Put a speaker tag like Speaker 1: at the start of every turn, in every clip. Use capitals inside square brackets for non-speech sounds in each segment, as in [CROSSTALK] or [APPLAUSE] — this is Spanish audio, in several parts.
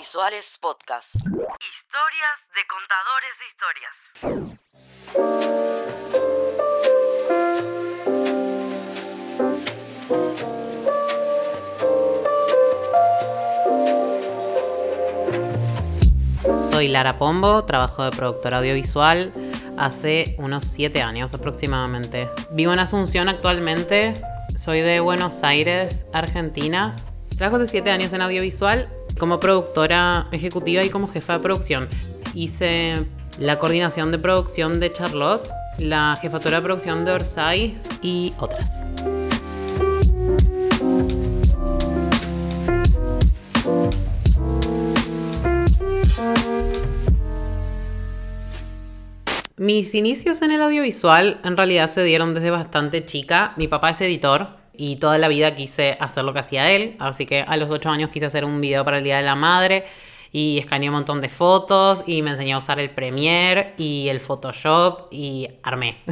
Speaker 1: Audiovisuales Podcast. Historias de contadores de historias.
Speaker 2: Soy Lara Pombo, trabajo de productora audiovisual hace unos 7 años aproximadamente. Vivo en Asunción actualmente, soy de Buenos Aires, Argentina. Trabajo hace 7 años en audiovisual como productora ejecutiva y como jefa de producción. Hice la coordinación de producción de Charlotte, la jefatura de producción de Orsay y otras. Mis inicios en el audiovisual en realidad se dieron desde bastante chica. Mi papá es editor y toda la vida quise hacer lo que hacía él, así que a los 8 años quise hacer un video para el Día de la Madre y escaneé un montón de fotos y me enseñó a usar el Premiere y el Photoshop y armé. [LAUGHS]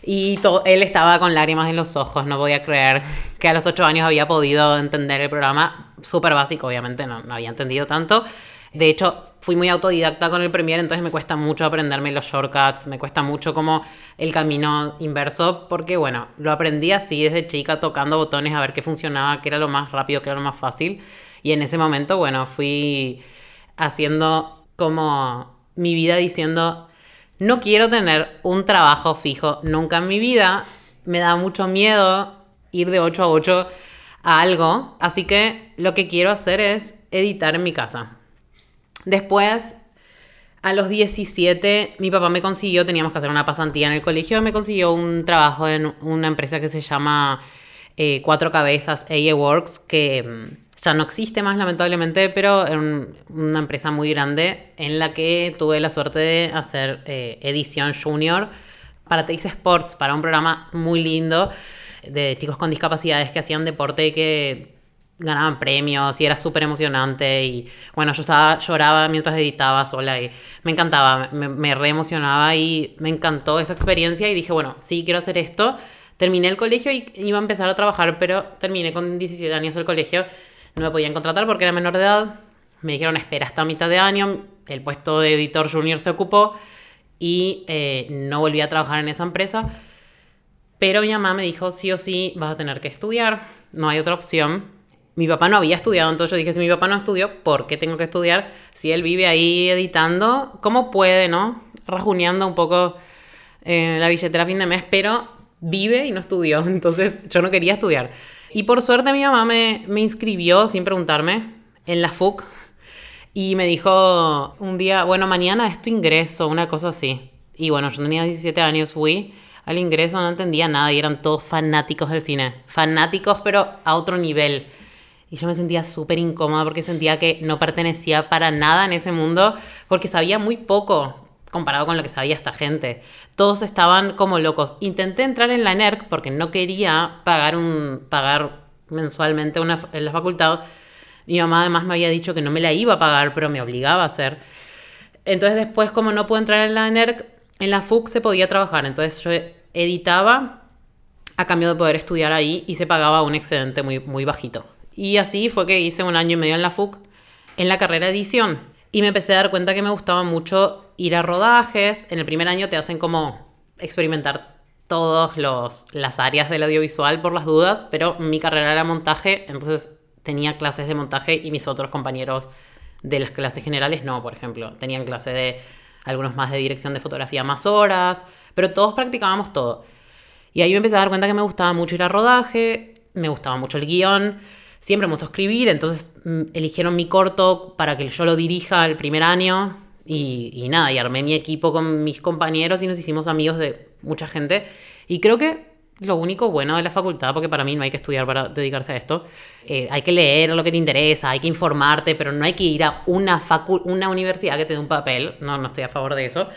Speaker 2: Y él estaba con lágrimas en los ojos, no voy a creer que a los 8 años había podido entender el programa, súper básico, obviamente no, no había entendido tanto. De hecho, fui muy autodidacta con el Premiere, entonces me cuesta mucho aprenderme los shortcuts, me cuesta mucho como el camino inverso, porque bueno, lo aprendí así desde chica, tocando botones a ver qué funcionaba, qué era lo más rápido, qué era lo más fácil. Y en ese momento, bueno, fui haciendo como mi vida diciendo, no quiero tener un trabajo fijo nunca en mi vida, me da mucho miedo ir de 8 a 8 a algo, así que lo que quiero hacer es editar en mi casa. Después, a los 17, mi papá me consiguió, teníamos que hacer una pasantía en el colegio, me consiguió un trabajo en una empresa que se llama eh, Cuatro Cabezas AA Works, que mm, ya no existe más lamentablemente, pero era un- una empresa muy grande en la que tuve la suerte de hacer eh, edición junior para Teis Sports, para un programa muy lindo de chicos con discapacidades que hacían deporte y que ganaban premios y era súper emocionante y bueno, yo estaba, lloraba mientras editaba sola y me encantaba, me, me re emocionaba y me encantó esa experiencia y dije, bueno, sí, quiero hacer esto. Terminé el colegio y iba a empezar a trabajar, pero terminé con 17 años el colegio, no me podían contratar porque era menor de edad. Me dijeron, espera hasta mitad de año, el puesto de editor junior se ocupó y eh, no volví a trabajar en esa empresa. Pero mi mamá me dijo, sí o sí, vas a tener que estudiar, no hay otra opción. Mi papá no había estudiado, entonces yo dije, si mi papá no estudió, ¿por qué tengo que estudiar? Si él vive ahí editando, ¿cómo puede, no? Rajuneando un poco eh, la billetera a fin de mes, pero vive y no estudió, [LAUGHS] entonces yo no quería estudiar. Y por suerte mi mamá me, me inscribió, sin preguntarme, en la FUC, y me dijo un día, bueno, mañana es tu ingreso, una cosa así. Y bueno, yo tenía 17 años, fui al ingreso, no entendía nada y eran todos fanáticos del cine. Fanáticos, pero a otro nivel. Y yo me sentía súper incómoda porque sentía que no pertenecía para nada en ese mundo porque sabía muy poco comparado con lo que sabía esta gente. Todos estaban como locos. Intenté entrar en la NERC porque no quería pagar, un, pagar mensualmente una, en la facultad. Mi mamá además me había dicho que no me la iba a pagar, pero me obligaba a hacer. Entonces después, como no pude entrar en la NERC, en la FUC se podía trabajar. Entonces yo editaba a cambio de poder estudiar ahí y se pagaba un excedente muy, muy bajito. Y así fue que hice un año y medio en la FUC, en la carrera de edición. Y me empecé a dar cuenta que me gustaba mucho ir a rodajes. En el primer año te hacen como experimentar todas las áreas del audiovisual por las dudas, pero mi carrera era montaje, entonces tenía clases de montaje y mis otros compañeros de las clases generales no, por ejemplo. Tenían clase de algunos más de dirección de fotografía más horas, pero todos practicábamos todo. Y ahí me empecé a dar cuenta que me gustaba mucho ir a rodaje, me gustaba mucho el guion, siempre me gustó escribir, entonces mm, eligieron mi corto para que yo lo dirija el primer año y, y nada, y armé mi equipo con mis compañeros y nos hicimos amigos de mucha gente. Y creo que lo único bueno de la facultad, porque para mí no hay que estudiar para dedicarse a esto, eh, hay que leer lo que te interesa, hay que informarte, pero no hay que ir a una, facu una universidad que te dé un papel, no, no estoy a favor de eso.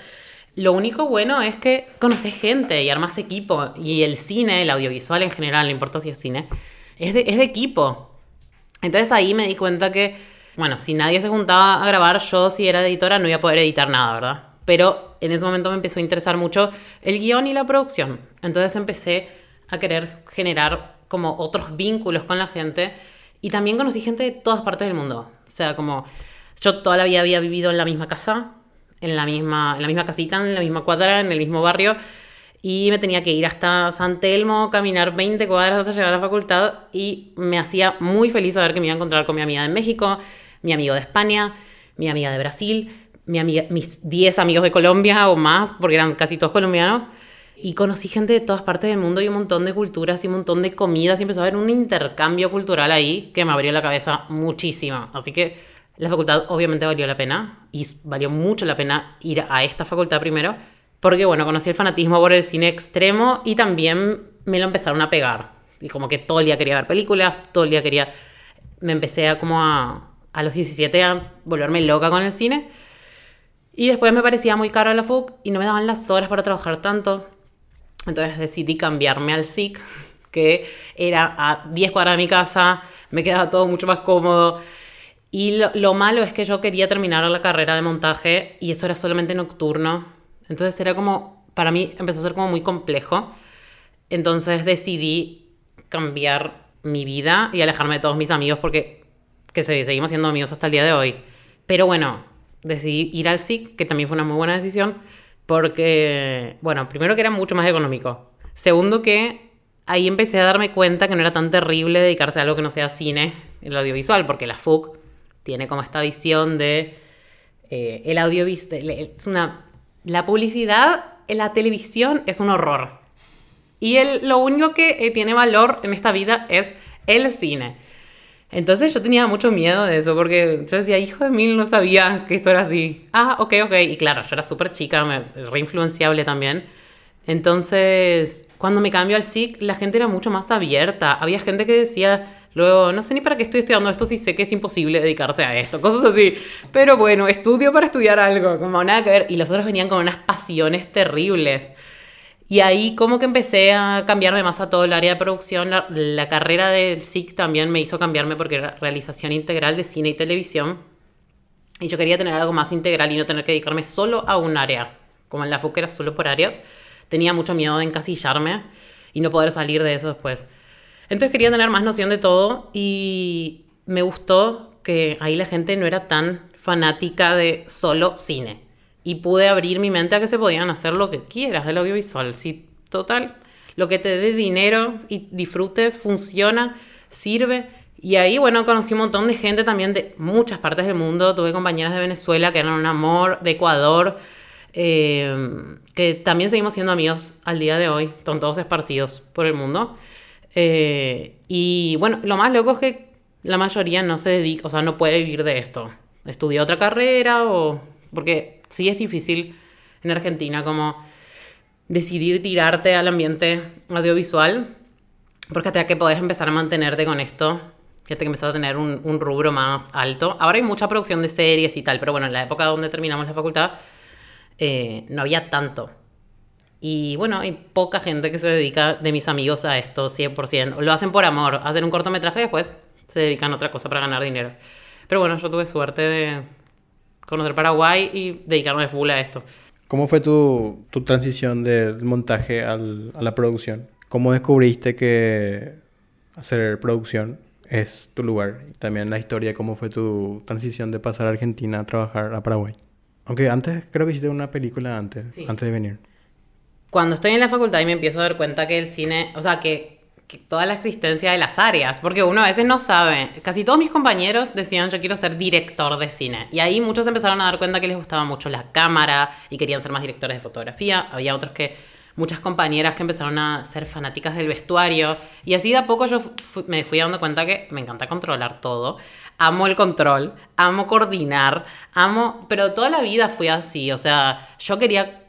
Speaker 2: Lo único bueno es que conoces gente y armas equipo, y el cine, el audiovisual en general, no importa si es cine, es es de equipo. Entonces ahí me di cuenta que, bueno, si nadie se juntaba a grabar, yo si era editora no iba a poder editar nada, ¿verdad? Pero en ese momento me empezó a interesar mucho el guion y la producción. Entonces empecé a querer generar como otros vínculos con la gente y también conocí gente de todas partes del mundo. O sea, como Yo toda la vida había vivido en la misma casa, en la misma, en la misma casita, en la misma cuadra, en el mismo barrio. Y me tenía que ir hasta San Telmo, caminar 20 cuadras hasta llegar a la facultad. Y me hacía muy feliz saber que me iba a encontrar con mi amiga de México, mi amigo de España, mi amiga de Brasil, mi amiga, mis 10 amigos de Colombia o más, porque eran casi todos colombianos. Y conocí gente de todas partes del mundo y un montón de culturas y un montón de comidas. Y empezó a haber un intercambio cultural ahí que me abrió la cabeza muchísimo. Así que la facultad obviamente valió la pena y valió mucho la pena ir a esta facultad primero, porque bueno, conocí el fanatismo por el cine extremo y también me lo empezaron a pegar. Y como que todo el día quería ver películas, todo el día quería... Me empecé a como a, a los 17 a volverme loca con el cine. Y después me parecía muy caro la FUC y no me daban las horas para trabajar tanto. Entonces decidí cambiarme al SIC, que era a 10 cuadras de mi casa, me quedaba todo mucho más cómodo. Y lo, malo es que yo quería terminar la carrera de montaje y eso era solamente nocturno. Entonces era como, para mí empezó a ser como muy complejo. Entonces decidí cambiar mi vida y alejarme de todos mis amigos porque que seguimos siendo amigos hasta el día de hoy. Pero bueno, decidí ir al SIC, que también fue una muy buena decisión, porque, bueno, primero que era mucho más económico. Segundo que ahí empecé a darme cuenta que no era tan terrible dedicarse a algo que no sea cine, el audiovisual, porque la FUC tiene como esta visión de eh, el audiovisual, es una, la publicidad en la televisión es un horror. Y el, lo único que eh, tiene valor en esta vida es el cine. Entonces yo tenía mucho miedo de eso porque yo decía, hijo de mil, no sabía que esto era así. Ah, ok, ok. Y claro, yo era súper chica, reinfluenciable también. Entonces, cuando me cambió al SIC, la gente era mucho más abierta. Había gente que decía, Luego, no sé ni para qué estoy estudiando esto si sé que es imposible dedicarse a esto, cosas así. Pero bueno, estudio para estudiar algo, como nada que ver. Y los otros venían con unas pasiones terribles. Y ahí como que empecé a cambiarme más a todo el área de producción. La, carrera del SIC también me hizo cambiarme porque era realización integral de cine y televisión. Y yo quería tener algo más integral y no tener que dedicarme solo a un área. Como en la FUC era solo por áreas. Tenía mucho miedo de encasillarme y no poder salir de eso después. Entonces quería tener más noción de todo y me gustó que ahí la gente no era tan fanática de solo cine. Y pude abrir mi mente a que se podían hacer lo que quieras del audiovisual. Sí, total, lo que te dé dinero y disfrutes, funciona, sirve. Y ahí, bueno, conocí un montón de gente también de muchas partes del mundo. Tuve compañeras de Venezuela que eran un amor, de Ecuador, eh, que también seguimos siendo amigos al día de hoy. Están todos esparcidos por el mundo. Eh, y bueno, lo más loco es que la mayoría no se dedica, o sea, no puede vivir de esto. Estudia otra carrera o... Porque sí es difícil en Argentina como decidir tirarte al ambiente audiovisual, porque hasta que podés empezar a mantenerte con esto, que te a tener un, un, rubro más alto. Ahora hay mucha producción de series y tal, pero bueno, en la época donde terminamos la facultad eh, no había tanto. Y bueno, hay poca gente que se dedica de mis amigos a esto 100%. Lo hacen por amor, hacen un cortometraje y después se dedican a otra cosa para ganar dinero. Pero bueno, yo tuve suerte de conocer Paraguay y dedicarme de full a esto.
Speaker 3: ¿Cómo fue tu, tu transición del montaje al, a la producción? ¿Cómo descubriste que hacer producción es tu lugar? Y también la historia, ¿cómo fue tu transición de pasar a Argentina a trabajar a Paraguay? Aunque antes creo que hiciste una película antes, antes de venir
Speaker 2: cuando estoy en la facultad y me empiezo a dar cuenta que el cine, o sea, que, toda la existencia de las áreas, porque uno a veces no sabe, casi todos mis compañeros decían yo quiero ser director de cine, y ahí muchos empezaron a dar cuenta que les gustaba mucho la cámara y querían ser más directores de fotografía, había otros que, muchas compañeras que empezaron a ser fanáticas del vestuario, y así de a poco yo me fui dando cuenta que me encanta controlar todo, amo el control, amo coordinar, amo, pero toda la vida fui así, o sea, yo quería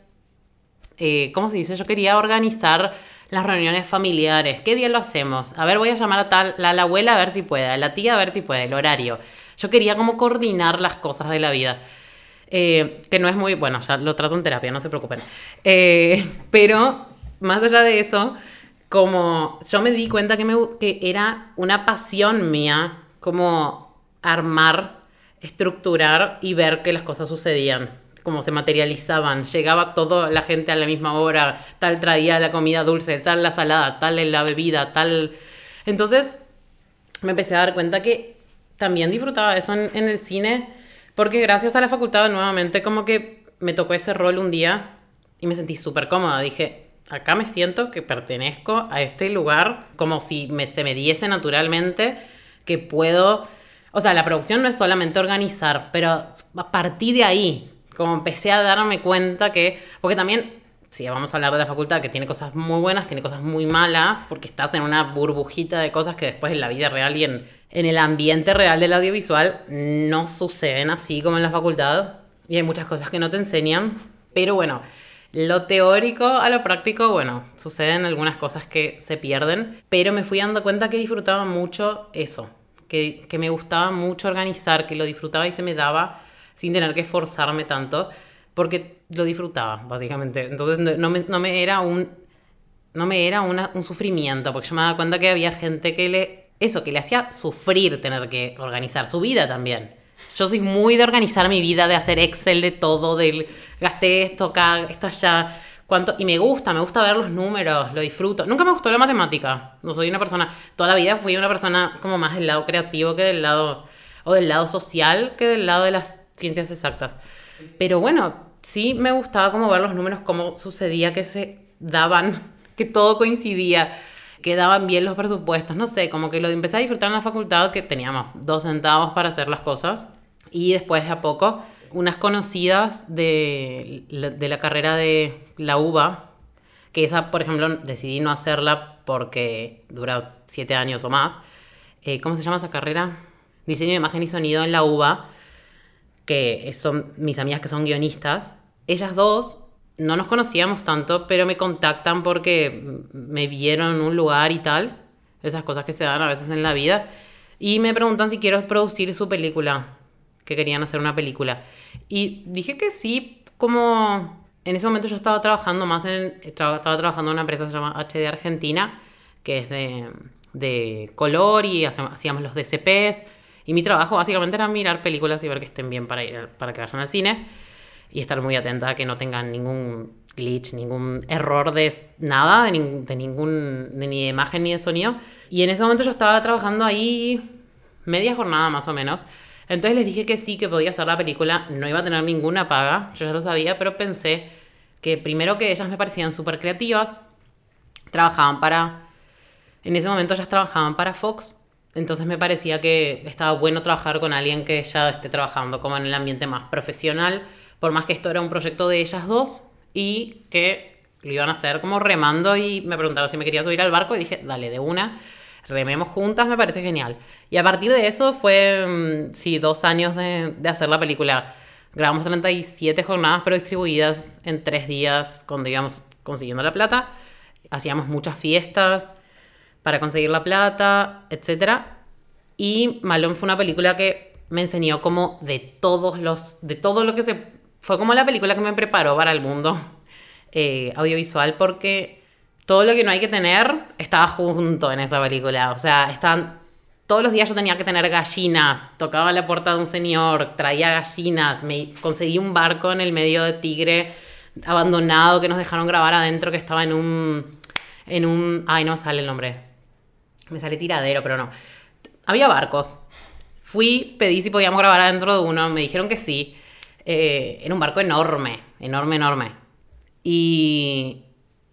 Speaker 2: eh, ¿cómo se dice? Yo quería organizar las reuniones familiares. ¿Qué día lo hacemos? A ver, voy a llamar a tal, la, abuela a ver si puede, a la tía a ver si puede, el horario. Yo quería como coordinar las cosas de la vida. Eh, que no es muy, bueno, ya lo trato en terapia, no se preocupen. Eh, [LAUGHS] pero más allá de eso, como yo me di cuenta que, me, que era una pasión mía, como armar, estructurar y ver que las cosas sucedían como se materializaban. Llegaba toda la gente a la misma hora, tal traía la comida dulce, tal la salada, tal la bebida, tal... Entonces me empecé a dar cuenta que también disfrutaba eso en, el cine Porque gracias a la facultad nuevamente como que me tocó ese rol un día y me sentí súper cómoda. Dije, acá me siento que pertenezco a este lugar como si me, se me diese naturalmente que puedo... O sea, la producción no es solamente organizar, pero a partir de ahí, como empecé a darme cuenta que... Porque también si vamos a hablar de la facultad, que tiene cosas muy buenas, tiene cosas muy malas, porque estás en una burbujita de cosas que después en la vida real y en, en el ambiente real del audiovisual no suceden así como en la facultad. Y hay muchas cosas que no te enseñan. Pero bueno, lo teórico a lo práctico, bueno, suceden algunas cosas que se pierden, pero me fui dando cuenta que disfrutaba mucho eso, que, que me gustaba mucho organizar, que lo disfrutaba y se me daba sin tener que esforzarme tanto, porque lo disfrutaba, básicamente. Entonces no, me, no me, era un, no me era una, un sufrimiento, porque yo me daba cuenta que había gente que le, eso, que le hacía sufrir tener que organizar su vida también. Yo soy muy de organizar mi vida, de hacer Excel de todo, del gasté esto acá, esto allá. Cuánto, y me gusta, me gusta ver los números, lo disfruto. Nunca me gustó la matemática. No soy una persona, toda la vida fui una persona como más del lado creativo que del lado, o del lado social que del lado de las ciencias exactas. Pero bueno, sí me gustaba como ver los números, cómo sucedía que se daban, [LAUGHS] que todo coincidía, que daban bien los presupuestos, no sé, como que lo empecé a disfrutar en la facultad, que teníamos dos centavos para hacer las cosas, y después de a poco, unas conocidas de, de la carrera de la UBA, que esa, por ejemplo, decidí no hacerla porque dura siete años o más. Eh, ¿Cómo se llama esa carrera? Diseño de imagen y sonido en la UBA, que son mis amigas que son guionistas. Ellas dos no nos conocíamos tanto, pero me contactan porque me vieron en un lugar y tal. Esas cosas que se dan a veces en la vida. Y me preguntan si quiero producir su película que querían hacer una película. Y dije que sí, como en ese momento yo estaba trabajando más en, estaba trabajando en una empresa que se HD Argentina, que es de, de color y hacíamos los DCPs. Y mi trabajo básicamente era mirar películas y ver que estén bien para, ir, para que vayan al cine y estar muy atenta a que no tengan ningún glitch, ningún error de nada, de, de ningún, de ni de imagen ni de sonido. Y en ese momento yo estaba trabajando ahí media jornada más o menos. Entonces les dije que sí, que podía hacer la película, no iba a tener ninguna paga, yo ya lo sabía, pero pensé que primero que ellas me parecían súper creativas, trabajaban para, en ese momento ellas trabajaban para Fox, entonces me parecía que estaba bueno trabajar con alguien que ya esté trabajando como en el ambiente más profesional, por más que esto era un proyecto de ellas dos y que lo iban a hacer como remando y me preguntaron si me quería subir al barco y dije, dale, de una rememos juntas, me parece genial. Y a partir de eso fue, mm, sí, dos años de, de hacer la película. Grabamos 37 jornadas, pero distribuidas en tres días cuando íbamos consiguiendo la plata. Hacíamos muchas fiestas para conseguir la plata, etc. Y Malón fue una película que me enseñó como de todos los, de todo lo que se... Fue como la película que me preparó para el mundo [LAUGHS] eh, audiovisual porque todo lo que no hay que tener estaba junto en esa película. O sea, estaban. Todos los días yo tenía que tener gallinas. Tocaba la puerta de un señor, traía gallinas. Me conseguí un barco en el medio de Tigre abandonado que nos dejaron grabar adentro, que estaba en un. En un. Ay, no sale el nombre. Me sale tiradero, pero no. Había barcos. Fui, pedí si podíamos grabar adentro de uno. Me dijeron que sí. Eh, era un barco enorme, enorme, enorme. Y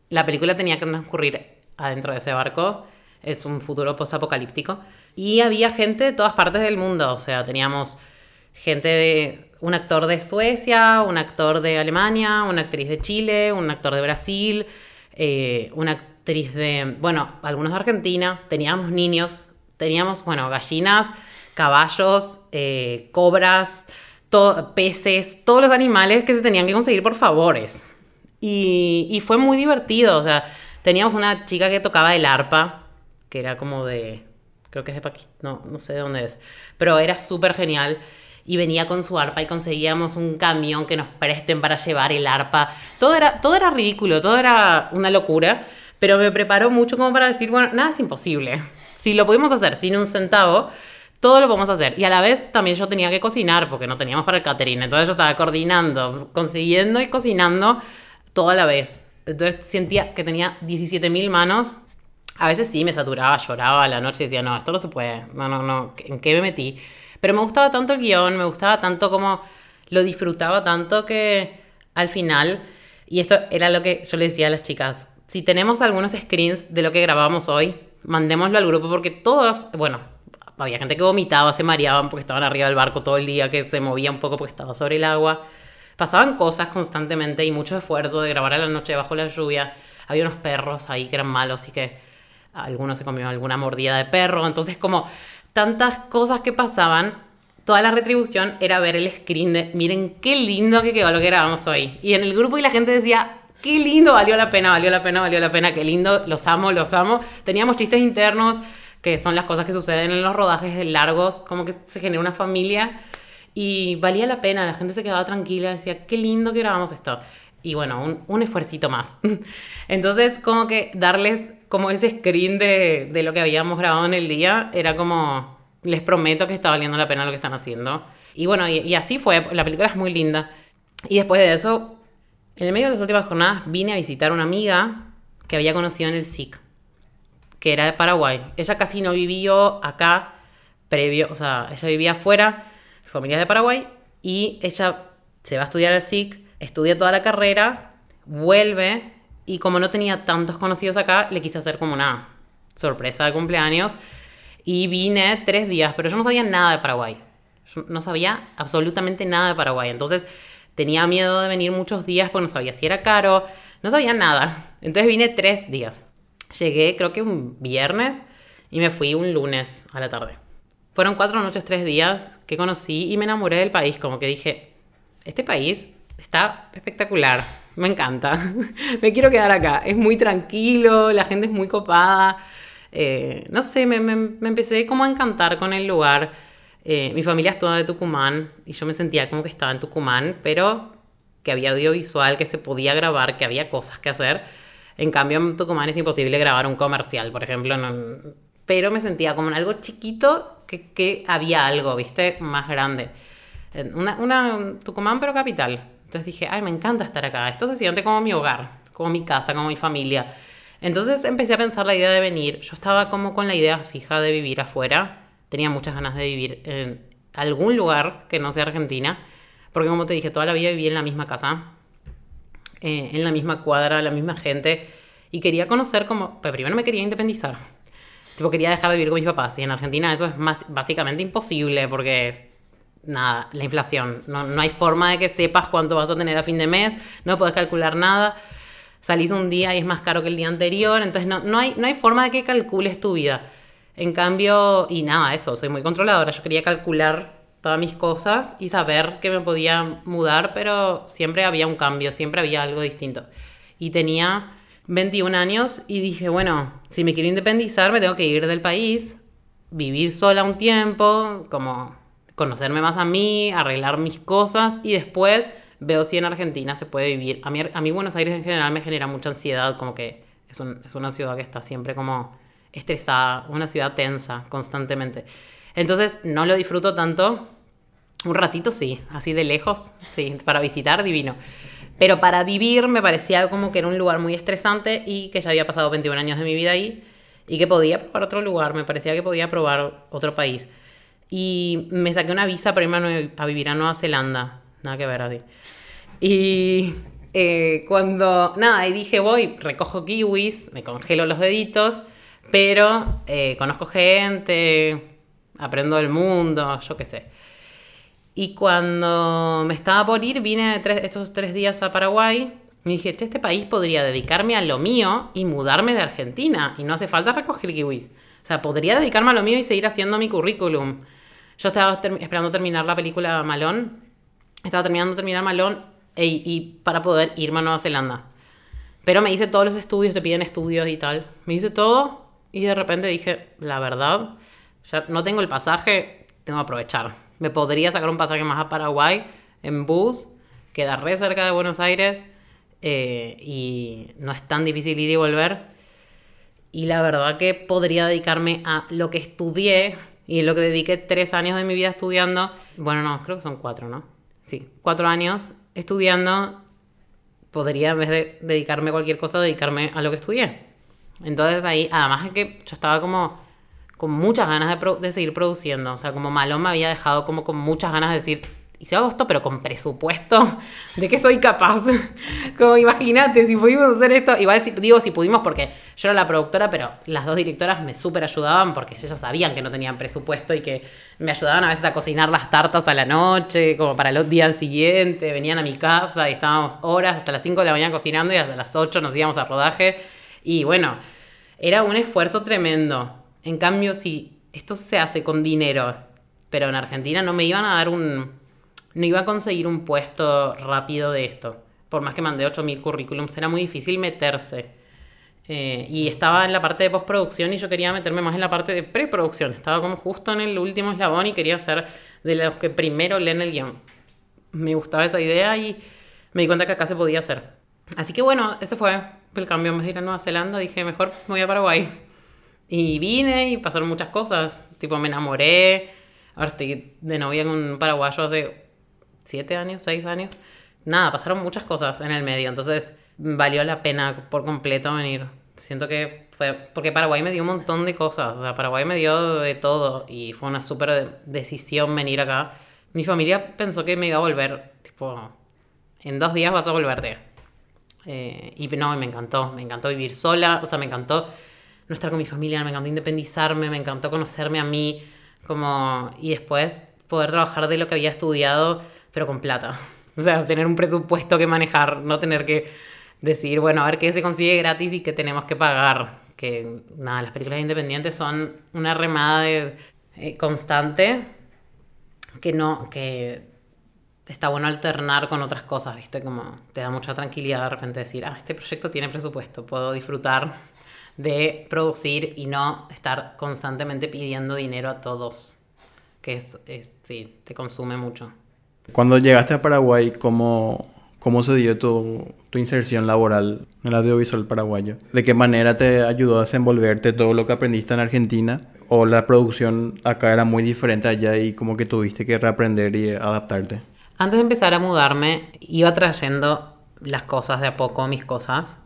Speaker 2: la película tenía que transcurrir adentro de ese barco. Es un futuro post-apocalíptico. Y había gente de todas partes del mundo. O sea, teníamos gente de. Un actor de Suecia, un actor de Alemania, una actriz de Chile, un actor de Brasil, eh, una actriz de. Bueno, algunos de Argentina. Teníamos niños. Teníamos, bueno, gallinas, caballos, eh, cobras, peces, todos los animales que se tenían que conseguir por favores. Y, fue muy divertido, o sea, teníamos una chica que tocaba el arpa, que era como de, creo que es de Pakistán, no, no sé de dónde es, pero era súper genial. Y venía con su arpa y conseguíamos un camión que nos presten para llevar el arpa. Todo era, todo era ridículo, todo era una locura, pero me preparó mucho como para decir, bueno, nada es imposible. Si lo pudimos hacer sin un centavo, todo lo podemos hacer. Y a la vez también yo tenía que cocinar porque no teníamos para el catering. Entonces yo estaba coordinando, consiguiendo y cocinando toda la vez. Entonces sentía que tenía 17.000 manos. A veces sí me saturaba, lloraba a la noche y decía, no, esto no se puede, no, no, no, ¿en qué me metí? Pero me gustaba tanto el guion, me gustaba tanto como lo disfrutaba tanto que al final, y esto era lo que yo le decía a las chicas, si tenemos algunos screens de lo que grabamos hoy, mandémoslo al grupo porque todos, bueno, había gente que vomitaba, se mareaban porque estaban arriba del barco todo el día, que se movía un poco porque estaba sobre el agua. Pasaban cosas constantemente y mucho esfuerzo de grabar a la noche bajo la lluvia. Había unos perros ahí que eran malos y que algunos se comieron alguna mordida de perro. Entonces, como tantas cosas que pasaban, toda la retribución era ver el screen de, miren qué lindo que quedó lo que grabamos hoy. Y en el grupo y la gente decía, qué lindo, valió la pena, valió la pena, valió la pena, qué lindo, los amo, los amo. Teníamos chistes internos, que son las cosas que suceden en los rodajes largos, como que se genera una familia y valía la pena, la gente se quedaba tranquila, decía, qué lindo que grabamos esto. Y bueno, un, un esfuercito más. [LAUGHS] Entonces, como que darles como ese screen de, de lo que habíamos grabado en el día, era como, les prometo que está valiendo la pena lo que están haciendo. Y bueno, y, y así fue, la película es muy linda. Y después de eso, en el medio de las últimas jornadas, vine a visitar a una amiga que había conocido en el SIC que era de Paraguay. Ella casi no vivió acá previo, o sea, ella vivía afuera, su familia es de Paraguay, y ella se va a estudiar al SIC, estudia toda la carrera, vuelve, y como no tenía tantos conocidos acá, le quise hacer como una sorpresa de cumpleaños, y vine tres días, pero yo no sabía nada de Paraguay. No sabía absolutamente nada de Paraguay. Entonces tenía miedo de venir muchos días porque no sabía si era caro, no sabía nada. Entonces vine tres días. Llegué creo que un viernes y me fui un lunes a la tarde. Fueron cuatro noches, tres días que conocí y me enamoré del país. Como que dije, este país está espectacular, me encanta, [LAUGHS] me quiero quedar acá. Es muy tranquilo, la gente es muy copada. Eh, no sé, me, me, me, empecé como a encantar con el lugar. Eh, mi familia es toda de Tucumán y yo me sentía como que estaba en Tucumán, pero que había audiovisual, que se podía grabar, que había cosas que hacer. En cambio, en Tucumán es imposible grabar un comercial, por ejemplo. Pero me sentía como en algo chiquito que, había algo, ¿viste? Más grande. Una, una, Tucumán, pero capital. Entonces dije, ay, me encanta estar acá. Esto se siente como mi hogar, como mi casa, como mi familia. Entonces empecé a pensar la idea de venir. Yo estaba como con la idea fija de vivir afuera. Tenía muchas ganas de vivir en algún lugar que no sea Argentina. Porque como te dije, toda la vida viví en la misma casa eh, en la misma cuadra, la misma gente, y quería conocer como, pero primero me quería independizar. Tipo, quería dejar de vivir con mis papás, y en Argentina eso es más, básicamente imposible porque, nada, la inflación, no, no hay forma de que sepas cuánto vas a tener a fin de mes, no puedes calcular nada salís un día y es más caro que el día anterior, entonces no, no, hay, no hay forma de que calcules tu vida. En cambio, y nada, eso, soy muy controladora, yo quería calcular todas mis cosas y saber que me podía mudar, pero siempre había un cambio, siempre había algo distinto. Y tenía 21 años y dije, bueno, si me quiero independizar, me tengo que ir del país, vivir sola un tiempo, como conocerme más a mí, arreglar mis cosas y después veo si en Argentina se puede vivir. A mí, a mí Buenos Aires en general me genera mucha ansiedad, como que es, es una ciudad que está siempre como estresada, una ciudad tensa constantemente. Entonces no lo disfruto tanto. Un ratito sí, así de lejos, sí, para visitar divino. Pero para vivir me parecía como que era un lugar muy estresante y que ya había pasado 21 años de mi vida ahí y que podía probar otro lugar, me parecía que podía probar otro país. Y me saqué una visa para irme a, vivir a Nueva Zelanda, nada que ver así. Y eh, cuando, nada, y dije voy, recojo kiwis, me congelo los deditos, pero eh, conozco gente, aprendo del mundo, yo qué sé. Y cuando me estaba por ir, vine estos tres días a Paraguay y dije, este país podría dedicarme a lo mío y mudarme de Argentina. Y no hace falta recoger kiwis. O sea, podría dedicarme a lo mío y seguir haciendo mi currículum. Yo estaba esperando terminar la película Malón. Estaba terminando terminar Malón e y para poder irme a Nueva Zelanda. Pero me hice todos los estudios, te piden estudios y tal. Me hice todo y de repente dije, la verdad, ya no tengo el pasaje, tengo que aprovechar. Me podría sacar un pasaje más a Paraguay en bus, queda cerca de Buenos Aires eh, y no es tan difícil ir y volver. Y la verdad que podría dedicarme a lo que estudié y lo que dediqué tres años de mi vida estudiando. Bueno, no, creo que son cuatro, ¿no? Sí, cuatro años estudiando. Podría, en vez de dedicarme a cualquier cosa, dedicarme a lo que estudié. Entonces ahí, además es que yo estaba como con muchas ganas de, pro- de seguir produciendo. O sea, como Malón me había dejado como con muchas ganas de decir, y si hago esto, pero con presupuesto, [LAUGHS] ¿de qué soy capaz? [LAUGHS] como imagínate, si pudimos hacer esto, igual digo si pudimos porque yo era la productora, pero las dos directoras me súper ayudaban porque ellas sabían que no tenían presupuesto y que me ayudaban a veces a cocinar las tartas a la noche, como para el día siguiente, venían a mi casa y estábamos horas hasta las 5 de la mañana cocinando y hasta las 8 nos íbamos a rodaje. Y bueno, era un esfuerzo tremendo. En cambio, si esto se hace con dinero, pero en Argentina no me iban a dar un... No iba a conseguir un puesto rápido de esto. Por más que mandé 8.000 currículums, era muy difícil meterse. Eh, y estaba en la parte de postproducción y yo quería meterme más en la parte de preproducción. Estaba como justo en el último eslabón y quería ser de los que primero leen el guion. Me gustaba esa idea y me di cuenta que acá se podía hacer. Así que bueno, ese fue el cambio. En vez de ir a Nueva Zelanda, dije, mejor me voy a Paraguay. Y vine y pasaron muchas cosas. Tipo, me enamoré. Ahora estoy de novia con un paraguayo hace siete años, seis años. Nada, pasaron muchas cosas en el medio. Entonces, valió la pena por completo venir. Siento que fue. Porque Paraguay me dio un montón de cosas. O sea, Paraguay me dio de todo. Y fue una súper decisión venir acá. Mi familia pensó que me iba a volver. Tipo, en dos días vas a volverte. Eh, y no, me encantó. Me encantó vivir sola. O sea, me encantó no estar con mi familia. Me encantó independizarme. Me encantó conocerme a mí. Como. Y después poder trabajar de lo que había estudiado, pero con plata. [LAUGHS] O sea, tener un presupuesto que manejar, no tener que decir, bueno, a ver qué se consigue gratis y qué tenemos que pagar. Que nada, las películas independientes son una remada de, eh, constante que no, que está bueno alternar con otras cosas, ¿viste? Como te da mucha tranquilidad de repente decir, ah, este proyecto tiene presupuesto, puedo disfrutar de producir y no estar constantemente pidiendo dinero a todos, que es, es sí, te consume mucho.
Speaker 3: Cuando llegaste a Paraguay, ¿cómo, cómo se dio tu, tu inserción laboral en el audiovisual paraguayo? ¿De qué manera te ayudó a desenvolverte todo lo que aprendiste en Argentina? ¿O la producción acá era muy diferente allá y como que tuviste que reaprender y adaptarte?
Speaker 2: Antes de empezar a mudarme, iba trayendo las cosas de a poco, mis cosas,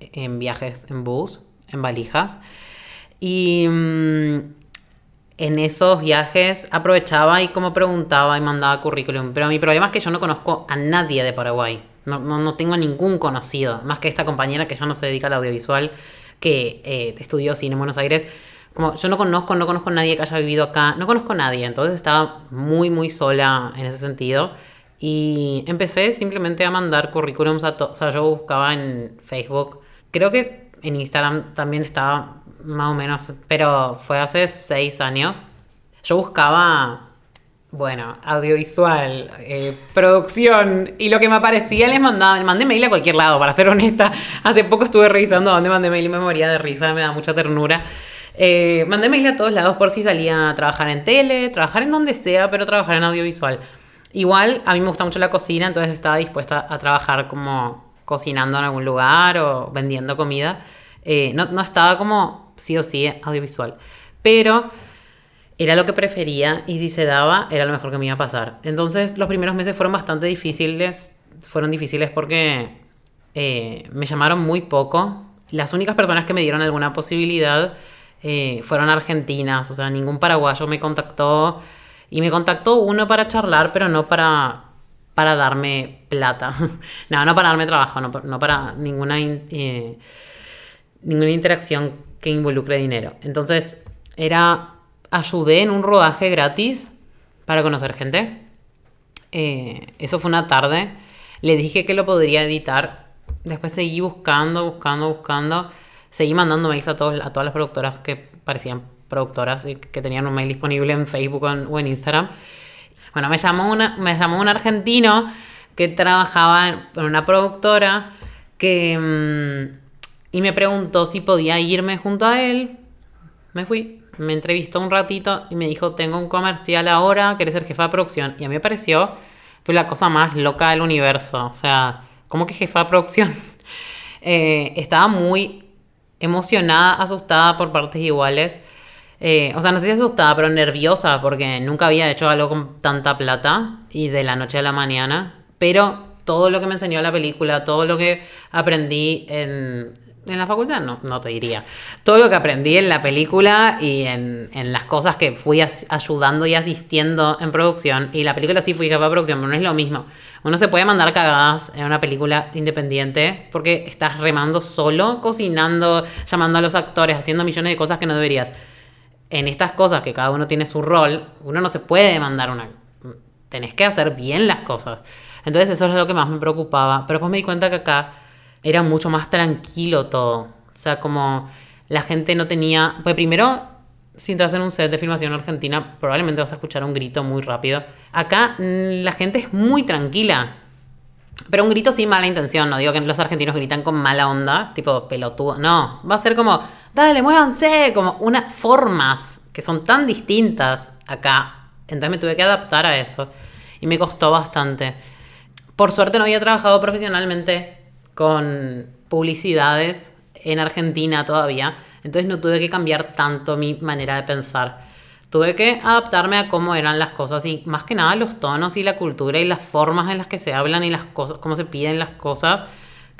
Speaker 2: en viajes en bus, en valijas. Y mm, en esos viajes aprovechaba y como preguntaba y mandaba currículum. Pero mi problema es que yo no conozco a nadie de Paraguay. No, no, no tengo ningún conocido, más que esta compañera que ya no se dedica al audiovisual, que eh, estudió cine en Buenos Aires. Como yo no conozco, no conozco a nadie que haya vivido acá, no conozco a nadie, entonces estaba muy, muy sola en ese sentido. Y empecé simplemente a mandar currículums a todos. O sea, yo buscaba en Facebook. Creo que en Instagram también estaba más o menos, pero fue hace seis años. Yo buscaba, bueno, audiovisual, eh, producción, y lo que me aparecía les mandaba, mandé mail a cualquier lado, para ser honesta. [LAUGHS] Hace poco estuve revisando a dónde mandé mail y me moría de risa, me da mucha ternura. Eh, mandé mail a todos lados por si salía a trabajar en tele, trabajar en donde sea, pero trabajar en audiovisual. Igual a mí me gusta mucho la cocina, entonces estaba dispuesta a trabajar como cocinando en algún lugar o vendiendo comida. Eh, no, no estaba como sí o sí audiovisual, pero era lo que prefería y si se daba era lo mejor que me iba a pasar. Entonces los primeros meses fueron bastante difíciles, fueron difíciles porque eh, me llamaron muy poco. Las únicas personas que me dieron alguna posibilidad eh, fueron argentinas, o sea, ningún paraguayo me contactó. Y me contactó uno para charlar, pero no para, para darme plata. [LAUGHS] no, no para darme trabajo, no, no para ninguna, in- eh, ninguna interacción que involucre dinero. Entonces, era, ayudé en un rodaje gratis para conocer gente. Eh, eso fue una tarde. Le dije que lo podría editar. Después seguí buscando, buscando, buscando. Seguí mandando mails a, todos, a todas las productoras que parecían productoras que tenían un mail disponible en Facebook o en, Instagram. Bueno, me llamó, una, me llamó un argentino que trabajaba en en una productora que, mm, y me preguntó si podía irme junto a él. Me fui, me entrevistó un ratito y me dijo, tengo un comercial ahora, ¿querés ser jefa de producción? Y a mí me pareció pues, la cosa más loca del universo. O sea, ¿cómo que jefa de producción? [LAUGHS] Eh, estaba muy emocionada, asustada por partes iguales. Eh, o sea, no sé si asustada, pero nerviosa porque nunca había hecho algo con tanta plata y de la noche a la mañana. Pero todo lo que me enseñó la película, todo lo que aprendí en En la facultad no, no te diría. Todo lo que aprendí en la película y en, en las cosas que fui as- ayudando y asistiendo en producción, y la película sí fui jefa de producción, pero no es lo mismo. Uno se puede mandar cagadas en una película independiente porque estás remando solo, cocinando, llamando a los actores, haciendo millones de cosas que no deberías. En estas cosas que cada uno tiene su rol, uno no se puede mandar una... Tenés que hacer bien las cosas. Entonces eso es lo que más me preocupaba. Pero después me di cuenta que acá era mucho más tranquilo todo. O sea, como la gente no tenía... Pues primero, si entras en un set de filmación en Argentina, probablemente vas a escuchar un grito muy rápido. Acá mm, la gente es muy tranquila. Pero un grito sin mala intención, no digo que los argentinos gritan con mala onda, tipo pelotudo. No, va a ser como, dale, muévanse, como unas formas que son tan distintas acá. Entonces me tuve que adaptar a eso y me costó bastante. Por suerte no había trabajado profesionalmente con publicidades en Argentina todavía, entonces no tuve que cambiar tanto mi manera de pensar. Tuve que adaptarme a cómo eran las cosas y más que nada los tonos y la cultura y las formas en las que se hablan y las cosas, cómo se piden las cosas.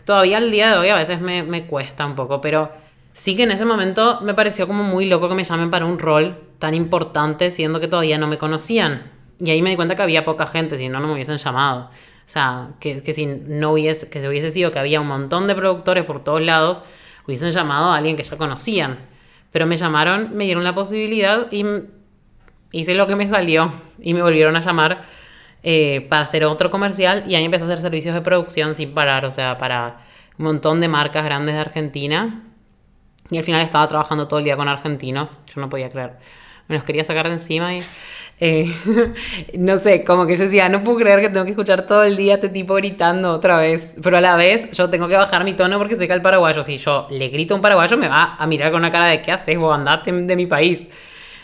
Speaker 2: Todavía al día de hoy a veces me, me cuesta un poco, pero sí que en ese momento me pareció como muy loco que me llamen para un rol tan importante siendo que todavía no me conocían. Y ahí me di cuenta que había poca gente, si no, no me hubiesen llamado. O sea, que, que si no hubiese, que se hubiese sido que había un montón de productores por todos lados, hubiesen llamado a alguien que ya conocían. Pero me llamaron, me dieron la posibilidad y hice lo que me salió. Y me volvieron a llamar eh, para hacer otro comercial y ahí empecé a hacer servicios de producción sin parar. O sea, para un montón de marcas grandes de Argentina. Y al final estaba trabajando todo el día con argentinos. Yo no podía creer. Me los quería sacar de encima y... eh, [LAUGHS] no sé, como que yo decía, no puedo creer que tengo que escuchar todo el día a este tipo gritando otra vez. Pero a la vez yo tengo que bajar mi tono porque sé que al paraguayo, si yo le grito a un paraguayo, me va a mirar con una cara de ¿qué haces vos? Andate de mi país.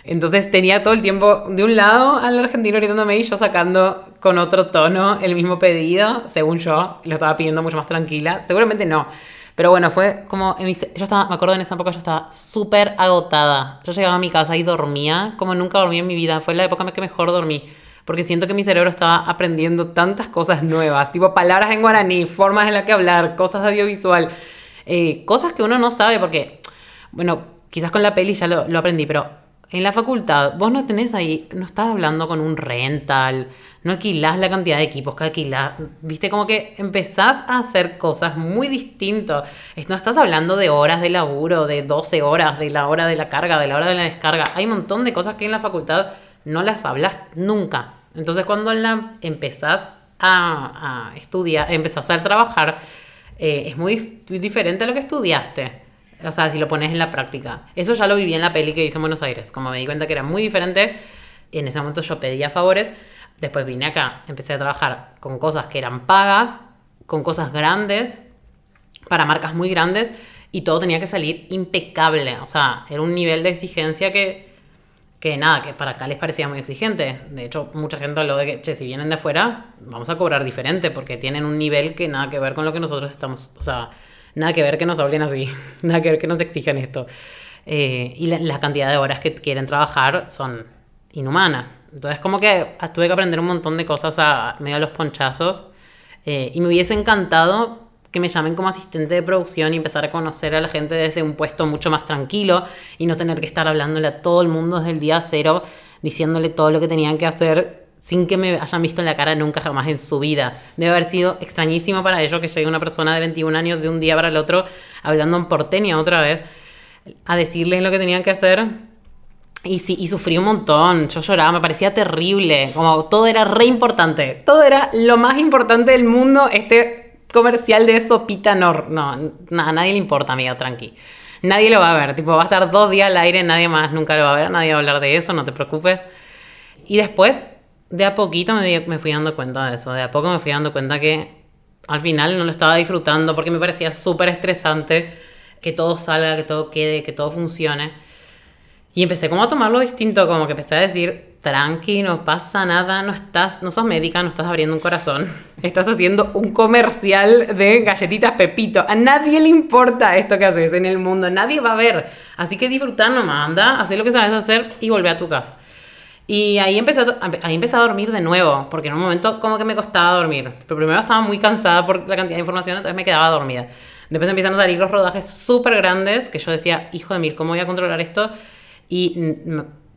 Speaker 2: Entonces tenía todo el tiempo de un lado al argentino gritándome y yo sacando con otro tono el mismo pedido, según yo, lo estaba pidiendo mucho más tranquila. Seguramente no. Pero bueno, fue como, en mi yo estaba, me acuerdo en esa época yo estaba súper agotada. Yo llegaba a mi casa y dormía como nunca dormí en mi vida. Fue la época en que mejor dormí. Porque siento que mi cerebro estaba aprendiendo tantas cosas nuevas, tipo palabras en guaraní, formas en las que hablar, cosas de audiovisual, eh, cosas que uno no sabe porque, bueno, quizás con la peli ya lo aprendí, pero en la facultad vos no tenés ahí, no estás hablando con un rental, no alquilás la cantidad de equipos que alquilás, viste, como que empezás a hacer cosas muy distintas. No estás hablando de horas de laburo, de 12 horas, de la hora de la carga, de la hora de la descarga. Hay un montón de cosas que en la facultad no las hablas nunca. Entonces cuando la empezás a, estudiar, empezás a trabajar, eh, es muy dif- diferente a lo que estudiaste. O sea, si lo pones en la práctica. Eso ya lo viví en la peli que hice en Buenos Aires. Como me di cuenta que era muy diferente, en ese momento yo pedía favores. Después vine acá, empecé a trabajar con cosas que eran pagas, con cosas grandes, para marcas muy grandes, y todo tenía que salir impecable. O sea, era un nivel de exigencia que, que nada, que para acá les parecía muy exigente. De hecho, mucha gente habló de que, che, si vienen de afuera, vamos a cobrar diferente, porque tienen un nivel que nada que ver con lo que nosotros estamos, o sea, nada que ver que nos hablen así, [LAUGHS] nada que ver que nos exijan esto. Eh, y la, la cantidad de horas que quieren trabajar son inhumanas. Entonces, como que tuve que aprender un montón de cosas a medio a los ponchazos. Eh, y me hubiese encantado que me llamen como asistente de producción y empezar a conocer a la gente desde un puesto mucho más tranquilo y no tener que estar hablándole a todo el mundo desde el día cero, diciéndole todo lo que tenían que hacer sin que me hayan visto en la cara nunca jamás en su vida. Debe haber sido extrañísimo para ellos que llegue una persona de 21 años de un día para el otro hablando en porteño otra vez a decirles lo que tenían que hacer y sí, y sufrí un montón. Yo lloraba, me parecía terrible. Como todo era re importante. Todo era lo más importante del mundo. Este comercial de Sopita Nor. No, nada, a nadie le importa, amiga, tranqui. Nadie lo va a ver. Tipo, va a estar dos días al aire, nadie más nunca lo va a ver. Nadie va a hablar de eso, no te preocupes. Y después, de a poquito me, fui dando cuenta de eso. De a poco me fui dando cuenta que al final no lo estaba disfrutando porque me parecía súper estresante que todo salga, que todo quede, que todo funcione. Y empecé como a tomarlo distinto, como que empecé a decir, tranqui, no pasa nada, no estás, no sos médica, no estás abriendo un corazón, [LAUGHS] estás haciendo un comercial de galletitas Pepito. A nadie le importa esto que haces en el mundo, nadie va a ver. Así que disfrutar nomás, anda, haz lo que sabes hacer y volvé a tu casa. Y ahí empecé, a, ahí empecé a dormir de nuevo, porque en un momento como que me costaba dormir. Pero primero estaba muy cansada por la cantidad de información, entonces me quedaba dormida. Después empiezan a salir los rodajes súper grandes que yo decía, hijo de mil, ¿cómo voy a controlar esto? Y